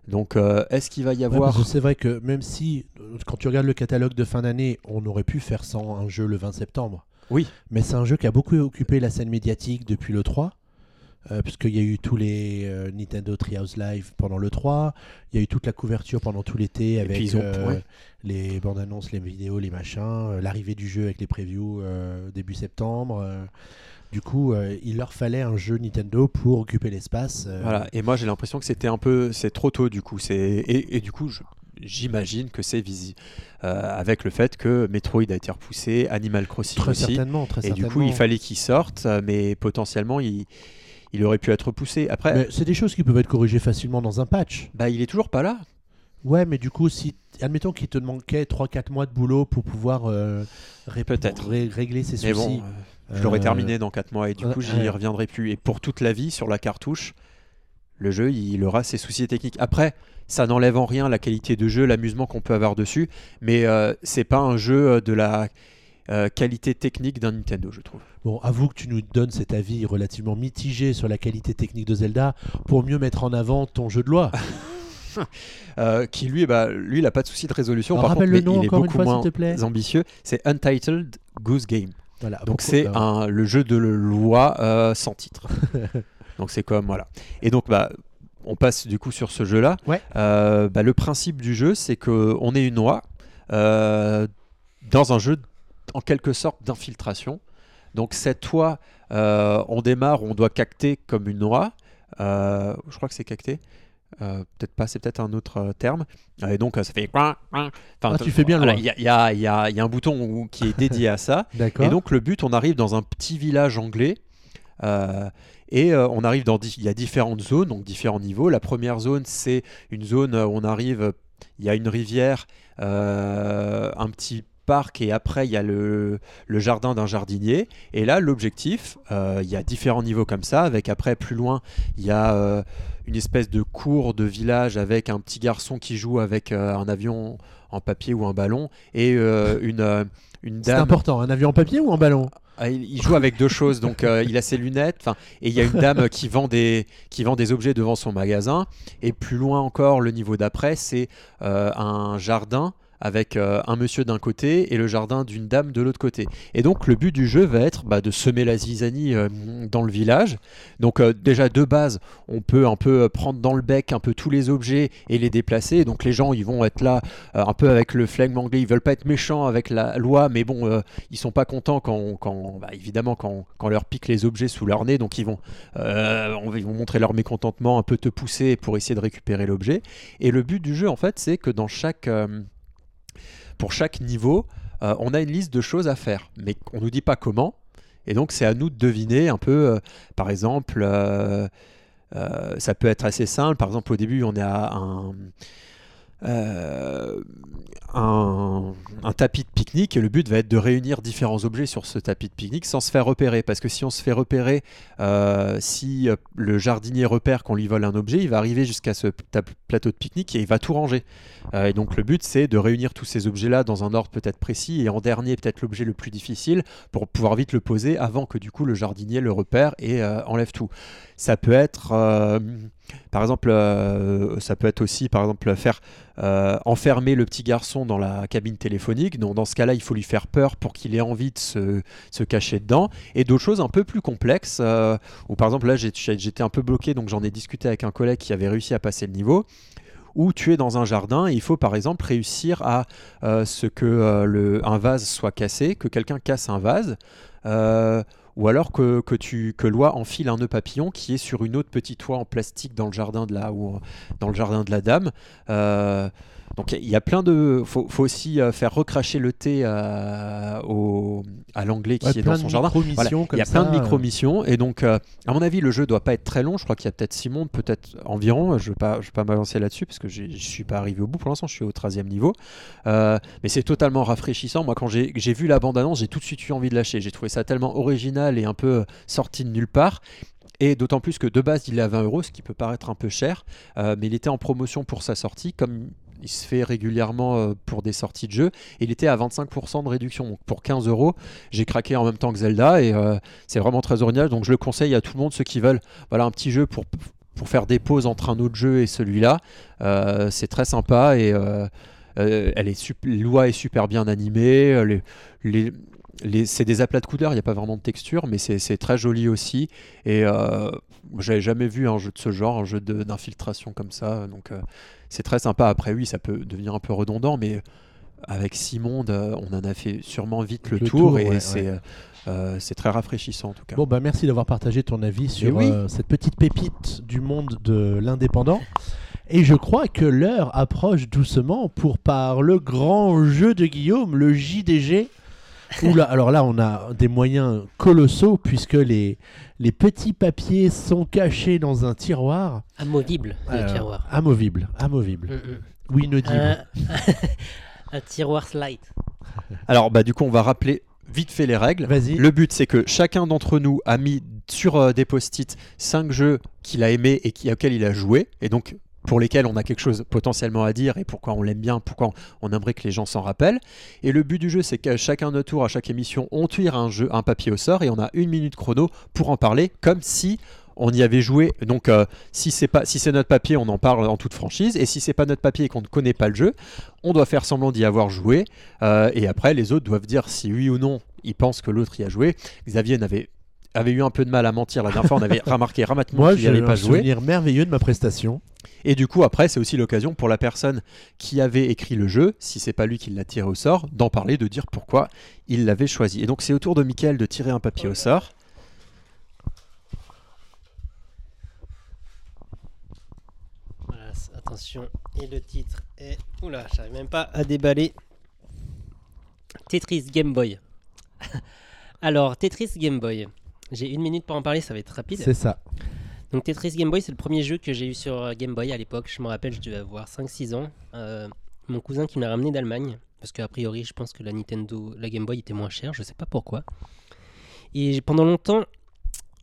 Donc, euh, est-ce qu'il va y avoir c'est vrai que même si, quand tu regardes le catalogue de fin d'année, on aurait pu faire sans un jeu le 20 septembre. Oui. Mais c'est un jeu qui a beaucoup occupé la scène médiatique depuis le 3. euh, puisqu'il y a eu tous les euh, Nintendo Treehouse Live pendant le 3, il y a eu toute la couverture pendant tout l'été avec puis ils ont- euh, ouais. les bandes annonces, les vidéos, les machins, euh, l'arrivée du jeu avec les previews début septembre. du coup, il leur fallait un jeu Nintendo pour occuper l'espace. Voilà, et moi j'ai l'impression que c'était un peu, c'est trop tôt du coup. Et, et du coup, je- j'imagine que c'est visi euh, avec le fait que Metroid a été repoussé, Animal Crossing Très aussi, certainement, très et du coup il fallait qu'il sorte, mais potentiellement il, il aurait pu être repoussé. Après, Mais c'est des choses qui peuvent être corrigées facilement dans un patch. bah il est toujours pas là. Ouais, mais du coup, si admettons qu'il te manquait 3-4 mois de boulot pour pouvoir euh, ré- régler ces Mais soucis. bon, euh, je l'aurais Euh, terminé dans 4 mois et du coup j'y reviendrai plus. Et pour toute la vie sur la cartouche, le jeu il aura ses soucis techniques. Après, ça n'enlève en rien la qualité de jeu, l'amusement qu'on peut avoir dessus, mais euh, c'est pas un jeu euh, de la euh, qualité technique d'un Nintendo, je trouve. Bon, avoue que tu nous donnes cet avis relativement mitigé sur la qualité technique de Zelda pour mieux mettre en avant ton jeu de loi. *laughs* Euh, qui lui, bah, lui, il a pas de souci de résolution. Alors, Par contre, le mais nom il est beaucoup fois, s'il moins te plaît. ambitieux. C'est Untitled Goose Game. Voilà. Donc c'est euh, un, le jeu de loi euh, sans titre. *laughs* donc c'est comme voilà. Et donc bah on passe du coup sur ce jeu-là. Ouais. Euh, bah, le principe du jeu c'est que on est une oie. euh, dans un jeu en quelque sorte d'infiltration. Donc cette toit, euh, on démarre, on doit cacter comme une noix. Euh, je crois que c'est cacter. Euh, peut-être pas, c'est peut-être un autre euh, terme. Et donc ça fait. Enfin, Ah, tu fais bien. Il y, a- y y y un bouton où- qui est dédié à ça. *laughs* D'accord. Et donc le but, on arrive dans un petit village anglais. Euh, et euh, on arrive dans il y a différentes zones, donc différents niveaux. La première zone, c'est une zone où on arrive, euh, il y a une rivière, euh, un petit parc, et après il y a le, le jardin d'un jardinier. Et là, l'objectif, euh, il y a différents niveaux comme ça, avec après plus loin, il y a euh, une espèce de cour de village avec un petit garçon qui joue avec euh, un avion en papier ou un ballon, et euh, une, euh, une C'est important, un avion en papier ou en ballon? Ah, il, joue avec deux choses, donc euh, il a ses lunettes, et il y a une dame qui vend, des, qui vend des objets devant son magasin. Et plus loin encore, le niveau d'après, c'est euh, un jardin avec euh, un monsieur d'un côté et le jardin d'une dame de l'autre côté. Et donc le but du jeu va être bah, de semer la zizanie euh, dans le village. Donc euh, déjà de base, on peut un peu prendre dans le bec un peu tous les objets et les déplacer. Donc les gens, ils vont être là un peu avec le flegme anglais. Ils veulent pas être méchants avec la loi, mais bon, ils sont pas contents quand, quand bah, évidemment quand, leur pique les objets sous leur nez. Donc ils vont, ils vont montrer leur mécontentement, un peu te pousser pour essayer de récupérer l'objet. Et le but du jeu, en fait, c'est que dans chaque, pour chaque niveau, euh, on a une liste de choses à faire, mais on nous dit pas comment. Et donc c'est à nous de deviner un peu, euh, par exemple, euh, ça peut être assez simple. Par exemple, au début, on est à un, euh, un, tapis de pique-nique et le but va être de réunir différents objets sur ce tapis de pique-nique sans se faire repérer. Parce que si on se fait repérer, euh, si euh, le jardinier repère qu'on lui vole un objet, il va arriver jusqu'à ce plateau de pique-nique et il va tout ranger. Et donc le but c'est de réunir tous ces objets-là dans un ordre peut-être précis et en dernier peut-être l'objet le plus difficile pour pouvoir vite le poser avant que du coup le jardinier le repère et enlève tout. Ça peut être, par exemple, euh, ça peut être aussi, par exemple, faire euh, enfermer le petit garçon dans la cabine téléphonique. Donc dans ce cas-là, il faut lui faire peur pour qu'il ait envie de se, cacher dedans. Et d'autres choses un peu plus complexes, euh, où par exemple là j'étais un peu bloqué, donc j'en ai discuté avec un collègue qui avait réussi à passer le niveau où tu es dans un jardin et il faut par exemple réussir à ce que un vase soit cassé, que quelqu'un casse un vase, ou alors que, que, tu, que enfile un nœud papillon qui est sur une autre petite toit en plastique dans le jardin de la, ou dans le jardin de la dame. Euh, donc il y a plein de... faut, faut aussi euh, faire recracher le thé à, au, à l'anglais qui Ouais, est dans son jardin. Voilà, il y a ça, plein de euh. micro-missions. et donc euh, à mon avis le jeu doit pas être très long. Je crois qu'il y a peut-être 6 mondes peut-être environ. Je vais pas je vais pas m'avancer là-dessus parce que je suis pas arrivé au bout. Pour l'instant je suis au 13e niveau. Euh, mais c'est totalement rafraîchissant. Moi quand j'ai vu la bande-annonce j'ai tout de suite eu envie de lâcher. J'ai trouvé ça tellement original et un peu euh, sorti de nulle part. Et d'autant plus que de base il est à 20 euros ce qui peut paraître un peu cher. Euh, mais il était en promotion pour sa sortie comme il se fait régulièrement euh, pour des sorties de jeux. Et il était à 25% de réduction. Donc pour 15 euros, j'ai craqué en même temps que Zelda et euh, c'est vraiment très original. Donc je le conseille à tout le monde, ceux qui veulent voilà, un petit jeu pour, pour faire des pauses entre un autre jeu et celui-là. Euh, c'est très sympa et elle est sup- Loi est super bien animée. c'est des aplats de couleurs, il n'y a pas vraiment de texture, mais c'est très joli aussi. Et j'avais jamais vu un jeu de ce genre, un jeu d'infiltration comme ça. Donc c'est très sympa. Après, oui, ça peut devenir un peu redondant, mais avec six mondes, euh, on en a fait sûrement vite le, Le tour, tour, et ouais, c'est ouais. euh, c'est très rafraîchissant en tout cas. Bon, bah merci d'avoir partagé ton avis sur oui. euh, cette petite pépite du monde de l'indépendant. Et je crois que l'heure approche doucement pour par le grand jeu de Guillaume, le JDG. Oula, alors là, on a des moyens colossaux puisque les, les petits papiers sont cachés dans un tiroir. Amovible, le Euh, tiroir. Amovible, amovible. Mm, mm. Oui, inaudible. Un... *laughs* un tiroir slide. Alors, bah, du coup, on va rappeler vite fait les règles. Vas-y. Le but, c'est que chacun d'entre nous a mis sur euh, des post-it 5 jeux qu'il a aimés et qui, auxquels il a joué. Et donc, pour lesquels on a quelque chose potentiellement à dire et pourquoi on l'aime bien, pourquoi on aimerait que les gens s'en rappellent. Et le but du jeu, c'est qu'à chacun de notre tour, à chaque émission, on tire un jeu, un papier au sort et on a une minute chrono pour en parler, comme si on y avait joué. Donc, euh, si c'est pas, si c'est notre papier, on en parle en toute franchise. Et si c'est pas notre papier et qu'on ne connaît pas le jeu, on doit faire semblant d'y avoir joué. Euh, et après, les autres doivent dire si oui ou non ils pensent que l'autre y a joué. Xavier n'avait avait eu un peu de mal à mentir la dernière fois. On avait *laughs* remarqué ramatement Moi, j'ai avait un pas joué. souvenir merveilleux de ma prestation. Et du coup, après, c'est aussi l'occasion pour la personne qui avait écrit le jeu, si c'est pas lui qui l'a tiré au sort, d'en parler, de dire pourquoi il l'avait choisi. Et donc, c'est au tour de Michael de tirer un papier au sort. Voilà, attention. Et le titre est. Oula, j'arrive même pas à déballer. Tetris Game Boy. *laughs* Alors, Tetris Game Boy. J'ai une minute pour en parler, ça va être rapide. C'est ça. Donc Tetris Game Boy, c'est le premier jeu que j'ai eu sur euh, Game Boy à l'époque. Je me rappelle, je devais avoir 5-6 ans. Euh, mon cousin qui m'a ramené d'Allemagne. Parce qu'a priori, je pense que la Nintendo, la Game Boy était moins chère, je sais pas pourquoi. Et pendant longtemps,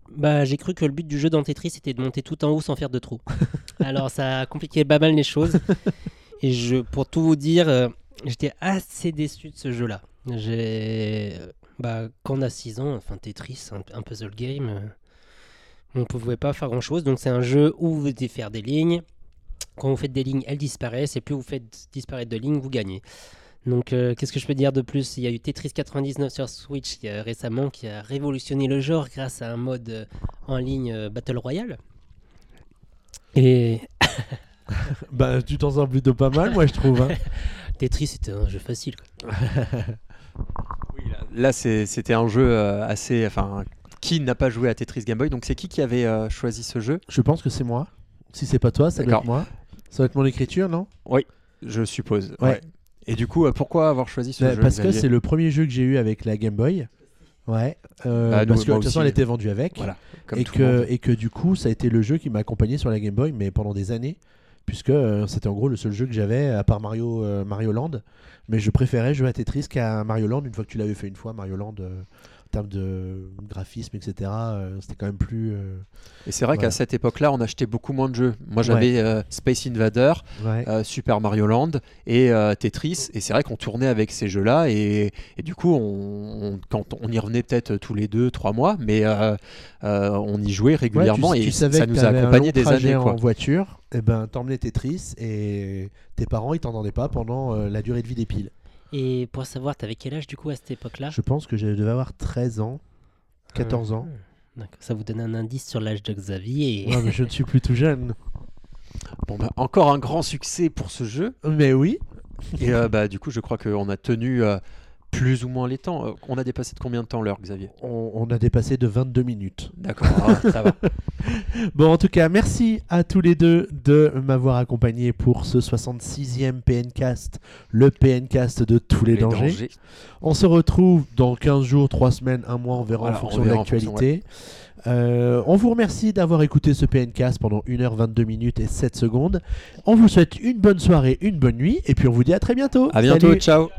bah, j'ai cru que le but du jeu dans Tetris c'était de monter tout en haut sans faire de trou. *laughs* Alors ça a compliqué pas mal les choses. Et je, pour tout vous dire, euh, j'étais assez déçu de ce jeu-là. J'ai, bah, quand on a 6 ans, enfin Tetris, un, un puzzle game, euh, on ne pouvait pas faire grand-chose. Donc c'est un jeu où vous devez faire des lignes. Quand vous faites des lignes, elles disparaissent. Et plus vous faites disparaître de lignes, vous gagnez. Donc euh, qu'est-ce que je peux dire de plus? Il y a eu Tetris 99 sur Switch qui a- récemment qui a révolutionné le genre grâce à un mode euh, en ligne euh, Battle Royale. Et *laughs* Bah, tu t'en sors plutôt pas mal, moi, je trouve. hein. *laughs* Tetris c'était un jeu facile. quoi. *laughs* Là, c'est- c'était un jeu euh, assez. Enfin, qui n'a pas joué à Tetris Game Boy Donc, c'est qui qui avait euh, choisi ce jeu? Je pense que c'est moi. Si c'est pas toi, ça doit être moi. Ça doit être mon écriture, non? Je suppose. Ouais. ouais. Et du coup, euh, pourquoi avoir choisi ce Bah, jeu Parce que c'est le premier jeu que j'ai eu avec la Game Boy. Ouais. Euh, Bah, nous, parce que de toute façon, elle était vendue avec. Voilà, et, que, et que du coup, ça a été le jeu qui m'a accompagné sur la Game Boy, mais pendant des années. Puisque euh, c'était en gros le seul jeu que j'avais, à part Mario, euh, Mario Land. Mais je préférais jouer à Tetris qu'à Mario Land, une fois que tu l'avais fait une fois, Mario Land. Termes de graphisme, etc., euh, c'était quand même plus. euh, Et c'est vrai Voilà. qu'à cette époque-là, on achetait beaucoup moins de jeux. Moi, j'avais euh, Space Invader, Ouais. Super Mario Land et Tetris. Et c'est vrai qu'on tournait avec ces jeux-là. Et, et du coup, on, on- quand on y revenait peut-être tous les deux, trois mois, mais on y jouait régulièrement Ouais, tu, et tu savais ça que nous a accompagnés des années. Quoi. en voiture, et ben t'emmenais Tetris et tes parents ils t'entendaient pas pendant la durée de vie des piles. Et pour savoir, t'avais quel âge du coup à cette époque-là Je pense que je devais avoir 13 ans, 14 ans. Ah, D'accord, ça vous donne un indice sur l'âge de Xavier. Ouais, mais je ne suis plus tout jeune. *laughs* Bon, bah, encore un grand succès pour ce jeu. Mais oui, Et euh, bah, du coup, je crois qu'on a tenu euh, plus ou moins les temps. Euh, on a dépassé de combien de temps l'heure, Xavier? On, on a dépassé de 22 minutes. D'accord, ah, ça va. *laughs* Bon, en tout cas, merci à tous les deux de m'avoir accompagné pour ce 66e PNcast, le PNcast de tous les, dangers. On se retrouve dans 15 jours, 3 semaines, 1 mois, on verra Voilà, en on fonction verra de l'actualité. Euh, on vous remercie d'avoir écouté ce PNcast pendant 1h22 minutes et 7 secondes. On vous souhaite une bonne soirée, une bonne nuit, et puis on vous dit à très bientôt. À bientôt, Salut. ciao